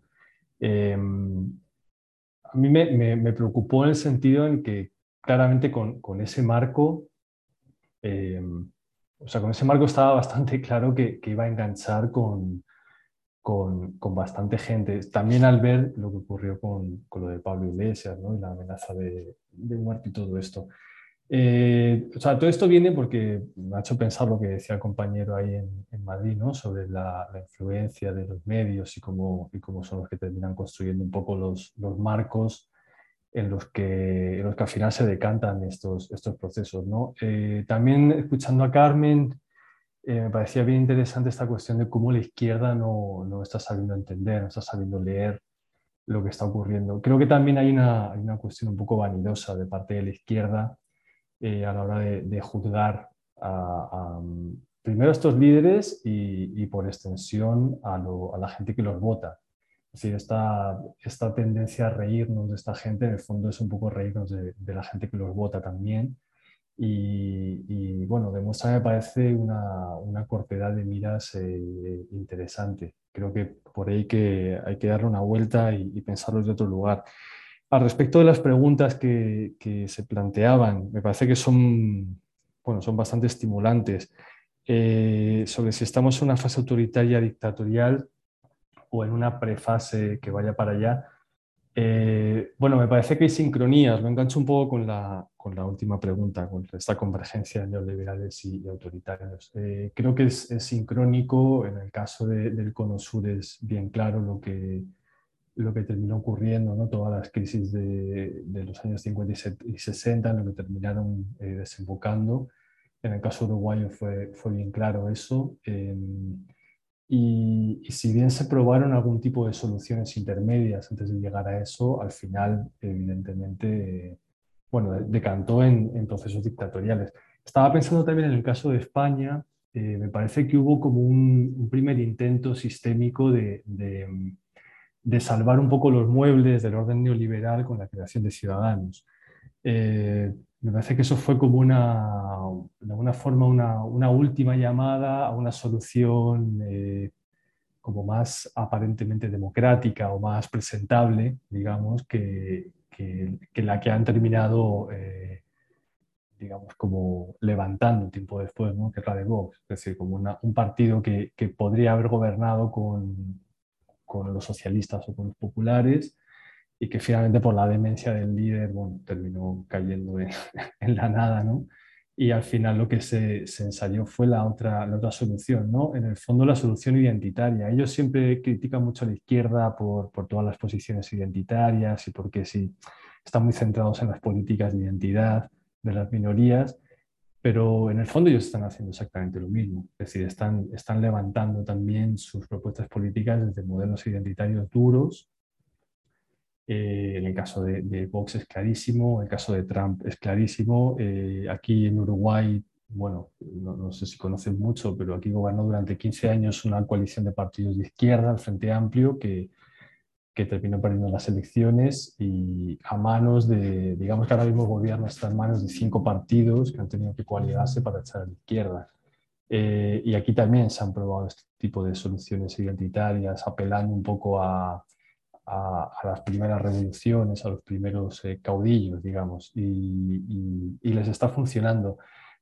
Em, a mí me, preocupó en el sentido en que claramente con, ese marco, em, o sea, con ese marco estaba bastante claro que, que iba a enganchar con, con, con, bastante gente. También al ver lo que ocurrió con, con lo de Pablo Iglesias ¿no? y la amenaza de, de, muerte y todo esto. Eh, o sea, todo esto viene porque me ha hecho pensar lo que decía el compañero ahí en, Madrid, ¿no? sobre la, la, influencia de los medios y cómo, y cómo son los que terminan construyendo un poco los, los marcos en los, que, en los que al final se decantan estos, estos procesos. ¿no? Eh, también escuchando a Carmen, eh, me parecía bien interesante esta cuestión de cómo la izquierda no, no, está sabiendo entender, no está sabiendo leer lo que está ocurriendo. Creo que también hay una, hay una cuestión un poco vanidosa de parte de la izquierda eh, a la hora de, de juzgar a, a, primero a estos líderes y, y por extensión a, lo, a, la gente que los vota. Es decir, esta, esta tendencia a reírnos de esta gente, en el fondo es un poco reírnos de, de la gente que los vota también y, bueno, demuestra, me parece, una, una cortedad de miras eh, interesante. Creo que por ahí que hay que darle una vuelta y, y pensarlo de otro lugar. Al respecto de las preguntas que, que, se planteaban, me parece que son, bueno, son bastante estimulantes. Eh, sobre si estamos en una fase autoritaria dictatorial o en una prefase que vaya para allá, eh, bueno, me parece que hay sincronías, me engancho un poco con la, con la última pregunta, con esta convergencia de neoliberales y, y autoritarios. Eh, creo que es, es, sincrónico, en el caso de, del Cono Sur es bien claro lo que, lo que terminó ocurriendo, ¿no? todas las crisis de, de los años 50 y 60, lo que terminaron eh, desembocando. En el caso uruguayo fue, fue bien claro eso. Eh, y, y, si bien se probaron algún tipo de soluciones intermedias antes de llegar a eso, al final, evidentemente, bueno, decantó en, en, procesos dictatoriales. Estaba pensando también en el caso de España, eh, me parece que hubo como un, un primer intento sistémico de, de, de, salvar un poco los muebles del orden neoliberal con la creación de ciudadanos. Eh, me parece que eso fue como una, de forma, una, una última llamada a una solución eh, como más aparentemente democrática o más presentable, digamos, que, que, la que han terminado, eh, digamos, como levantando tiempo después, ¿no? que es la de Vox. Es decir, como un partido que, que podría haber gobernado con, con los socialistas o con los populares y que finalmente por la demencia del líder, bueno, terminó cayendo en, la nada, ¿no? y al final lo que se, se, ensayó fue la otra, la otra solución, ¿no? En el fondo la solución identitaria. Ellos siempre critican mucho a la izquierda por, por todas las posiciones identitarias y porque sí, están muy centrados en las políticas de identidad de las minorías, pero en el fondo ellos están haciendo exactamente lo mismo. Es decir, están, están levantando también sus propuestas políticas desde modelos identitarios duros eh, en el caso de, Vox es clarísimo, en el caso de Trump es clarísimo. Eh, aquí en Uruguay, bueno, no, sé si conocen mucho, pero aquí gobernó durante 15 años una coalición de partidos de izquierda, el Frente Amplio, que, que terminó perdiendo las elecciones y a manos de, digamos que ahora mismo el gobierno está en manos de cinco partidos que han tenido que coaligarse para echar a la izquierda. Eh, y aquí también se han probado este tipo de soluciones identitarias, apelando un poco a, a, las primeras revoluciones, a los primeros eh, caudillos, digamos, y, les está funcionando.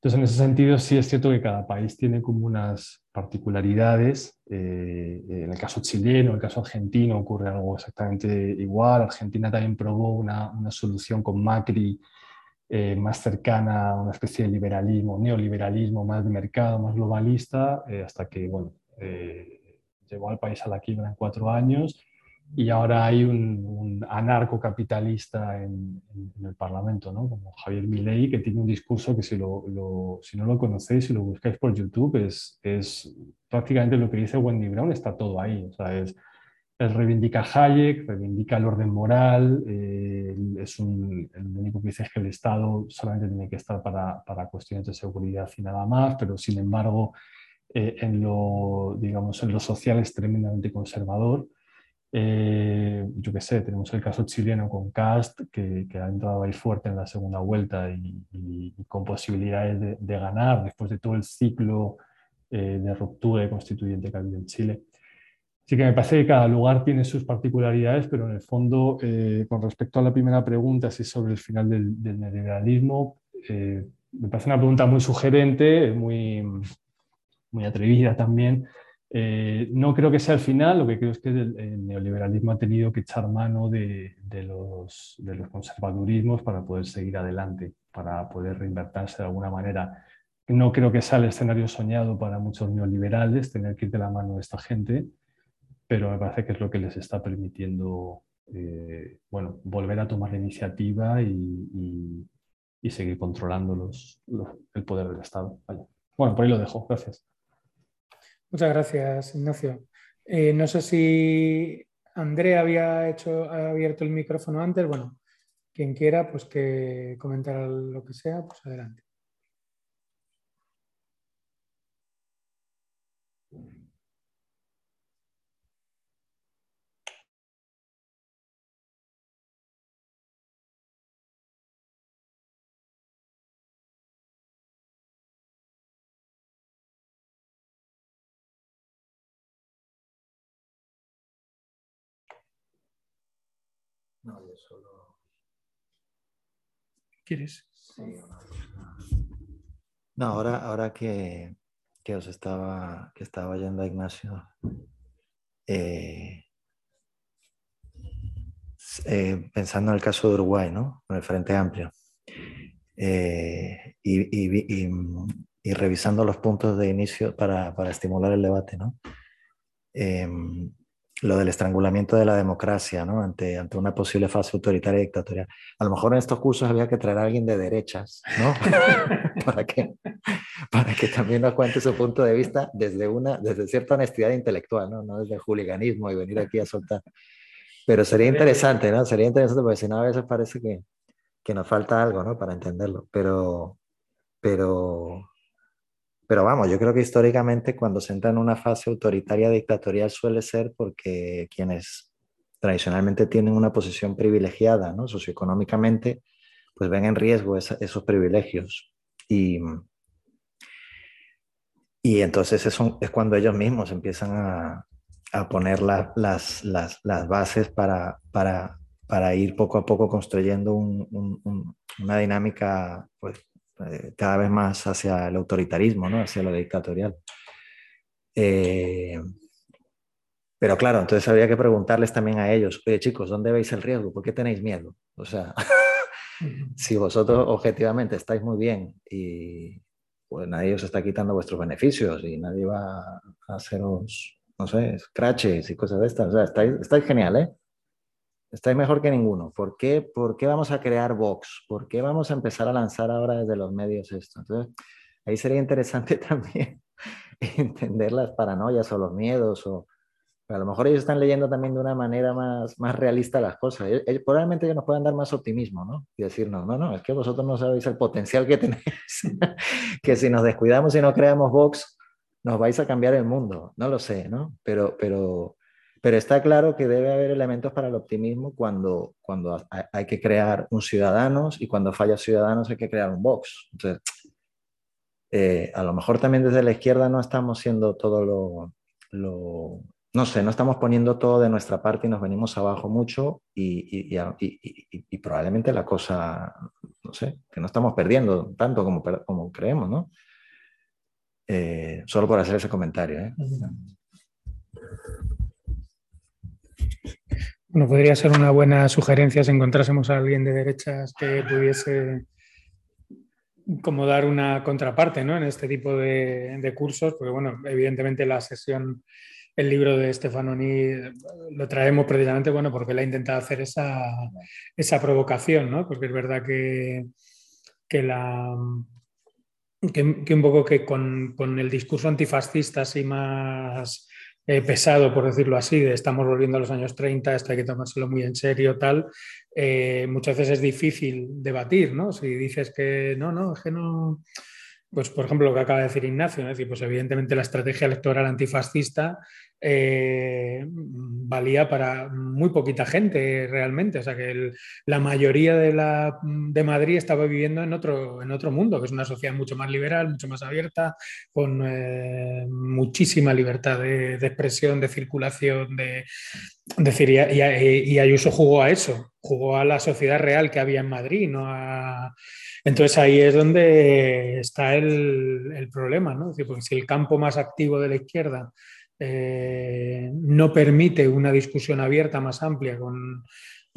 Entonces, en ese sentido, sí es cierto que cada país tiene como unas particularidades. Eh, en el caso chileno, en el caso argentino, ocurre algo exactamente igual. Argentina también probó una, una solución con Macri eh, más cercana a una especie de liberalismo, neoliberalismo, más de mercado, más globalista, hasta que, bueno, llevó al país a la quiebra en cuatro años y ahora hay un, anarcocapitalista en, el Parlamento, ¿no? como Javier Milei, que tiene un discurso que si, no lo conocéis, si lo buscáis por YouTube, es, es prácticamente lo que dice Wendy Brown, está todo ahí. O es, reivindica Hayek, reivindica el orden moral, eh, es un, el único que dice es que el Estado solamente tiene que estar para, para cuestiones de seguridad y nada más, pero sin embargo, eh, en, lo, digamos, en lo social es tremendamente conservador. Eh, yo qué sé, tenemos el caso chileno con Cast, que, que, ha entrado ahí fuerte en la segunda vuelta y, con posibilidades de, ganar después de todo el ciclo eh, de ruptura constituyente que ha habido en Chile. Así que me parece que cada lugar tiene sus particularidades, pero en el fondo, eh, con respecto a la primera pregunta, si sobre el final del, del neoliberalismo, me parece una pregunta muy sugerente, muy, muy atrevida también, eh, no creo que sea el final, lo que creo es que el, neoliberalismo ha tenido que echar mano de, los, conservadurismos para poder seguir adelante, para poder reinvertirse de alguna manera. No creo que sea el escenario soñado para muchos neoliberales tener que ir de la mano de esta gente, pero me parece que es lo que les está permitiendo eh, bueno, volver a tomar la iniciativa y, seguir controlando el poder del Estado. Bueno, por ahí lo dejo. Gracias. Muchas gracias, Ignacio. Eh, no sé si Andrea había hecho, abierto el micrófono antes. Bueno, quien quiera, pues que comentara lo que sea, pues adelante. No, yo solo. ¿Quieres? No, ahora, ahora que, que os estaba, que estaba yendo a Ignacio, eh, eh, pensando en el caso de Uruguay, ¿no? Con el Frente Amplio. Eh, y, y, revisando los puntos de inicio para, para estimular el debate, ¿no? Lo del estrangulamiento de la democracia ¿no? ante, ante una posible fase autoritaria y dictatorial. A lo mejor en estos cursos había que traer a alguien de derechas, ¿no? para, que, para que también nos cuente su punto de vista desde, una, desde cierta honestidad intelectual, ¿no? no desde el juliganismo y venir aquí a soltar. Pero sería interesante, ¿no? Sería interesante porque si no a veces parece que, que nos falta algo, ¿no? Para entenderlo. Pero, pero, pero vamos, yo creo que históricamente cuando se entra en una fase autoritaria dictatorial suele ser porque quienes tradicionalmente tienen una posición privilegiada, ¿no? Socioeconómicamente, pues ven en riesgo esos privilegios. Y, y entonces eso es cuando ellos mismos empiezan a, a poner las, las, las, bases para, para, para, ir poco a poco construyendo una dinámica pues, eh, cada vez más hacia el autoritarismo, ¿no? hacia lo dictatorial. Eh, pero claro, entonces habría que preguntarles también a ellos, oye chicos, ¿dónde veis el riesgo? ¿Por qué tenéis miedo? O sea, si vosotros objetivamente estáis muy bien y pues nadie os está quitando vuestros beneficios y nadie va a haceros no sé, scratches y cosas de estas. O sea, estáis, genial, ¿eh? Estáis mejor que ninguno. ¿Por qué, ¿Por qué vamos a crear Vox? ¿Por qué vamos a empezar a lanzar ahora desde los medios esto? Entonces, ahí sería interesante también entender las paranoias o los miedos o a lo mejor ellos están leyendo también de una manera más, más realista las cosas. probablemente ellos nos puedan dar más optimismo, ¿no? Y decirnos, no, no, es que vosotros no sabéis el potencial que tenéis, que si nos descuidamos y no creamos Vox, nos vais a cambiar el mundo. No lo sé, ¿no? Pero, pero, pero está claro que debe haber elementos para el optimismo cuando, cuando hay que crear un Ciudadanos y cuando falla Ciudadanos hay que crear un. Entonces, eh, a lo mejor también desde la izquierda no estamos siendo todo lo, lo, no sé, no estamos poniendo todo de nuestra parte y nos venimos abajo mucho y, y, y probablemente la cosa, no sé, que no estamos perdiendo tanto como, como creemos, ¿no? Eh, solo por hacer ese comentario. ¿eh? Bueno, podría ser una buena sugerencia si encontrásemos a alguien de derechas que pudiese como dar una contraparte ¿no? en este tipo de, cursos, porque bueno, evidentemente la sesión, el libro de Stefanoni lo traemos precisamente bueno, porque él ha intentado hacer esa, esa provocación, ¿no? porque es verdad que, que la, que, un poco que con, el discurso antifascista así más eh, pesado, por decirlo así, de estamos volviendo a los años 30, esto hay que tomárselo muy en serio, tal, eh, muchas veces es difícil debatir, ¿no? Si dices que no, no, es que no, pues por ejemplo lo que acaba de decir Ignacio, decir, pues evidentemente la estrategia electoral antifascista eh, valía para muy poquita gente realmente, o sea que la mayoría de, la, de Madrid estaba viviendo en otro, en otro mundo, que es una sociedad mucho más liberal, mucho más abierta, con eh, muchísima libertad de, expresión, de circulación, de, decir, y, y, Ayuso jugó a eso, jugó a la sociedad real que había en Madrid, no entonces ahí es donde está el, problema, ¿no? porque si el campo más activo de la izquierda eh, no permite una discusión abierta más amplia, con,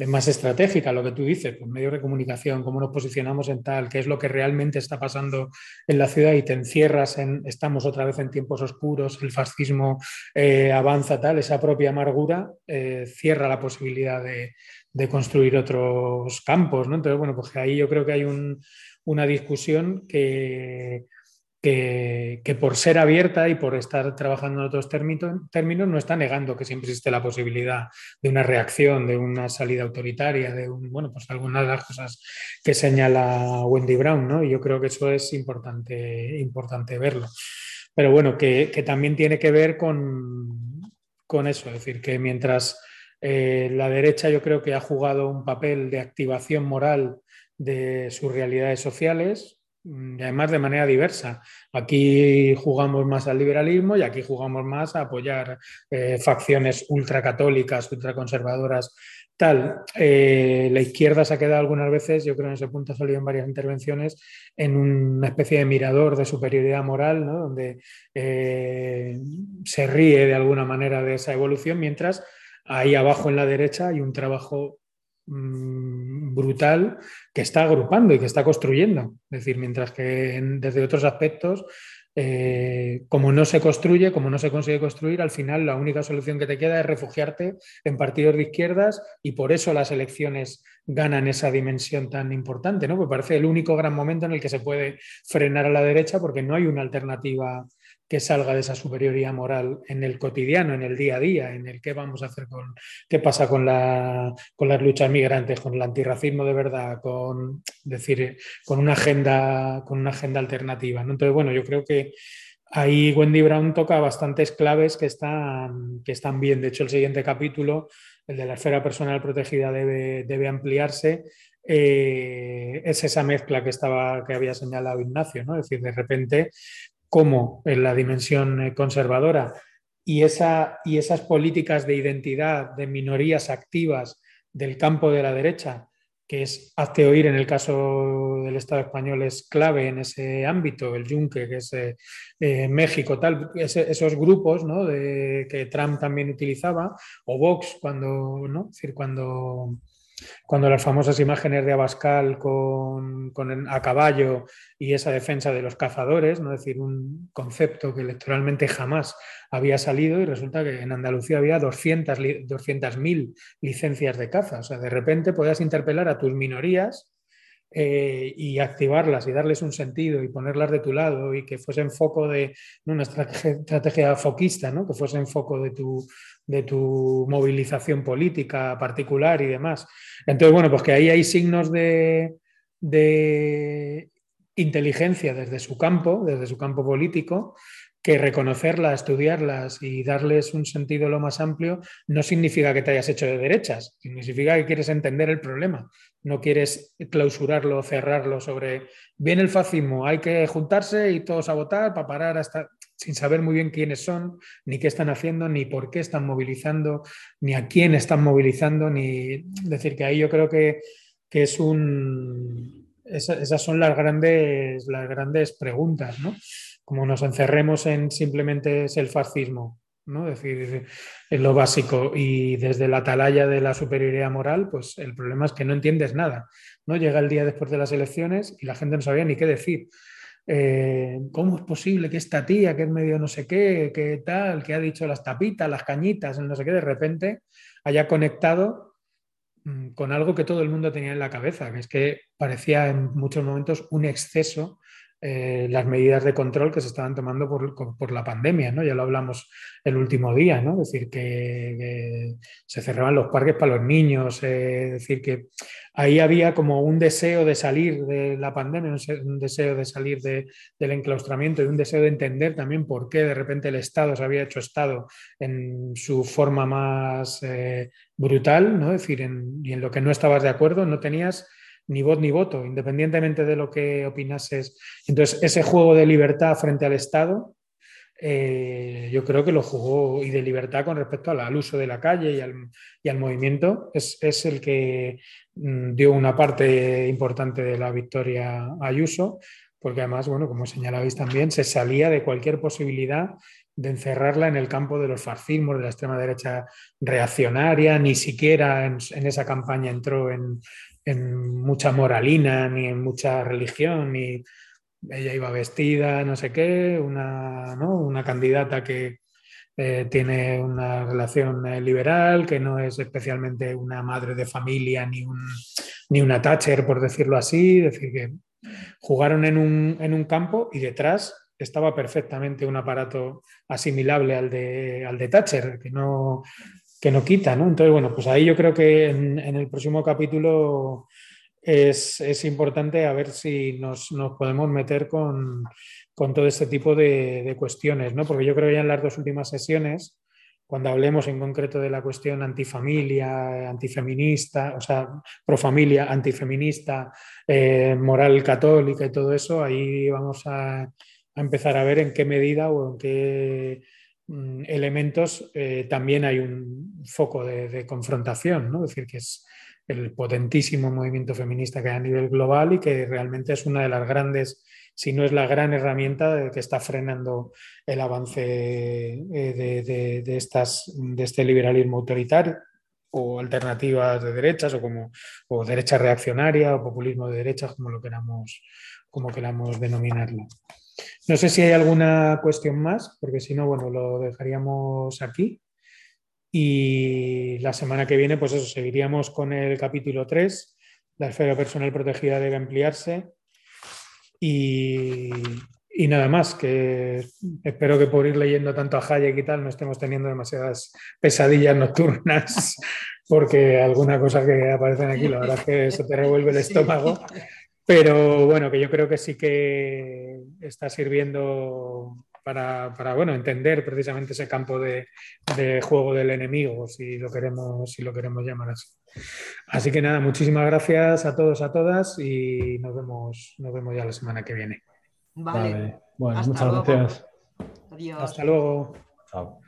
más estratégica, lo que tú dices, pues medios de comunicación, cómo nos posicionamos en tal, qué es lo que realmente está pasando en la ciudad y te encierras en, estamos otra vez en tiempos oscuros, el fascismo eh, avanza tal, esa propia amargura eh, cierra la posibilidad de, de construir otros campos, ¿no? Entonces, bueno, pues ahí yo creo que hay una discusión que, que, por ser abierta y por estar trabajando en otros términos, no está negando que siempre existe la posibilidad de una reacción, de una salida autoritaria, de un, bueno, pues algunas de las cosas que señala Wendy Brown, ¿no? Y yo creo que eso es importante, importante verlo. Pero bueno, que, también tiene que ver con, con eso, es decir, que mientras eh, la derecha yo creo que ha jugado un papel de activación moral de sus realidades sociales, y además de manera diversa. Aquí jugamos más al liberalismo y aquí jugamos más a apoyar eh, facciones ultracatólicas, ultraconservadoras, tal. Eh, la izquierda se ha quedado algunas veces, yo creo en ese punto ha salido en varias intervenciones, en una especie de mirador de superioridad moral, donde se ríe de alguna manera de esa evolución, mientras ahí abajo en la derecha hay un trabajo mm, brutal que está agrupando y que está construyendo. Es decir, mientras que desde otros aspectos, eh, como no se construye, como no se consigue construir, al final la única solución que te queda es refugiarte en partidos de izquierdas y por eso las elecciones ganan esa dimensión tan importante, ¿no? Porque parece el único gran momento en el que se puede frenar a la derecha porque no hay una alternativa que salga de esa superioridad moral en el cotidiano, en el día a día, en el qué vamos a hacer con, qué pasa con, la, las luchas migrantes, con el antirracismo de verdad, con, decir, con una agenda, con una agenda alternativa. Entonces, bueno, yo creo que ahí Wendy Brown toca bastantes claves que están, que están bien. De hecho, el siguiente capítulo, el de la esfera personal protegida, debe, debe ampliarse eh, es esa mezcla que, estaba, que había señalado Ignacio, ¿no? Es decir, de repente, como en la dimensión eh, conservadora y, esa, y esas políticas de identidad de minorías activas del campo de la derecha, que es hazte oír en el caso del Estado español, es clave en ese ámbito, el Yunque, que es eh, México, tal, esos grupos ¿no? de, que Trump también utilizaba, o Vox, cuando, ¿no? decir, cuando cuando las famosas imágenes de Abascal con, a caballo y esa defensa de los cazadores, ¿no? es decir, un concepto que electoralmente jamás había salido y resulta que en Andalucía había 200.000 200 licencias de caza. O sea, de repente podías interpelar a tus minorías eh, y activarlas y darles un sentido y ponerlas de tu lado y que fuesen foco de una estrategia, foquista, ¿no? que fuesen foco de tu, de tu movilización política particular y demás. Entonces, bueno, pues que ahí hay signos de, de inteligencia desde su campo, desde su campo político, que reconocerlas, estudiarlas y darles un sentido lo más amplio no significa que te hayas hecho de derechas, significa que quieres entender el problema, no quieres clausurarlo, cerrarlo sobre, viene el fascismo, hay que juntarse y todos a votar para parar hasta sin saber muy bien quiénes son, ni qué están haciendo, ni por qué están movilizando, ni a quién están movilizando, ni decir que ahí yo creo que, es un... esas son las grandes, las grandes preguntas, ¿no? Como nos encerremos en simplemente es el fascismo, ¿no? Es decir, en lo básico y desde la atalaya de la superioridad moral, pues el problema es que no entiendes nada, ¿no? Llega el día después de las elecciones y la gente no sabía ni qué decir. Eh, ¿cómo es posible que esta tía, que es medio no sé qué, que tal, que ha dicho las tapitas, las cañitas, no sé qué, de repente haya conectado mm, con algo que todo el mundo tenía en la cabeza, que es que parecía en muchos momentos un exceso eh, las medidas de control que se estaban tomando por, la pandemia, ¿no? Ya lo hablamos el último día, ¿no? Es decir, que, se cerraban los parques para los niños, eh, es decir, que ahí había como un deseo de salir de la pandemia, un deseo de salir del enclaustramiento y un deseo de entender también por qué de repente el Estado se había hecho Estado en su forma más eh, brutal, ¿no? Es decir, y en lo que no estabas de acuerdo, no tenías ni voz ni voto, independientemente de lo que opinases. Entonces, ese juego de libertad frente al Estado, eh, yo creo que lo jugó y de libertad con respecto al, uso de la calle y al, movimiento, es, el que mm, dio una parte importante de la victoria a Ayuso, porque además, bueno, como señalabais también, se salía de cualquier posibilidad de encerrarla en el campo de los fascismos, de la extrema derecha reaccionaria, ni siquiera en esa campaña entró en, en mucha moralina, ni en mucha religión, ni ella iba vestida, no sé qué, una, una candidata que eh, tiene una relación eh, liberal, que no es especialmente una madre de familia ni, un, ni una Thatcher, por decirlo así, es decir, que jugaron en un, en un campo y detrás estaba perfectamente un aparato asimilable al de, al de Thatcher, que no, que no quita, ¿no? Entonces, bueno, pues ahí yo creo que en, el próximo capítulo es, importante a ver si nos, podemos meter con, todo este tipo de, cuestiones, ¿no? Porque yo creo que ya en las dos últimas sesiones, cuando hablemos en concreto de la cuestión antifamilia, antifeminista, o sea, profamilia, antifeminista, eh, moral católica y todo eso, ahí vamos a, a empezar a ver en qué medida o en qué elementos, eh, también hay un foco de, confrontación, ¿no? es decir, que es el potentísimo movimiento feminista que hay a nivel global y que realmente es una de las grandes, si no es la gran herramienta que está frenando el avance eh, de, este liberalismo autoritario o alternativas de derechas o como o derecha reaccionaria o populismo de derechas como queramos como queramos denominarlo. No sé si hay alguna cuestión más, porque si no, bueno, lo dejaríamos aquí. Y la semana que viene, pues eso, seguiríamos con el capítulo 3. La esfera personal protegida debe ampliarse. Y, nada más, que espero que por ir leyendo tanto a Hayek y tal no estemos teniendo demasiadas pesadillas nocturnas, porque alguna cosa que aparece aquí, la verdad es que se te revuelve el estómago. Pero bueno, que yo creo que sí que está sirviendo para, bueno, entender precisamente ese campo de, juego del enemigo, si lo, queremos, si lo queremos llamar así. Así que nada, muchísimas gracias a todos, a todas y nos vemos, nos vemos ya la semana que viene. Vale. Bueno, muchas gracias. Adiós. Hasta luego. Chao.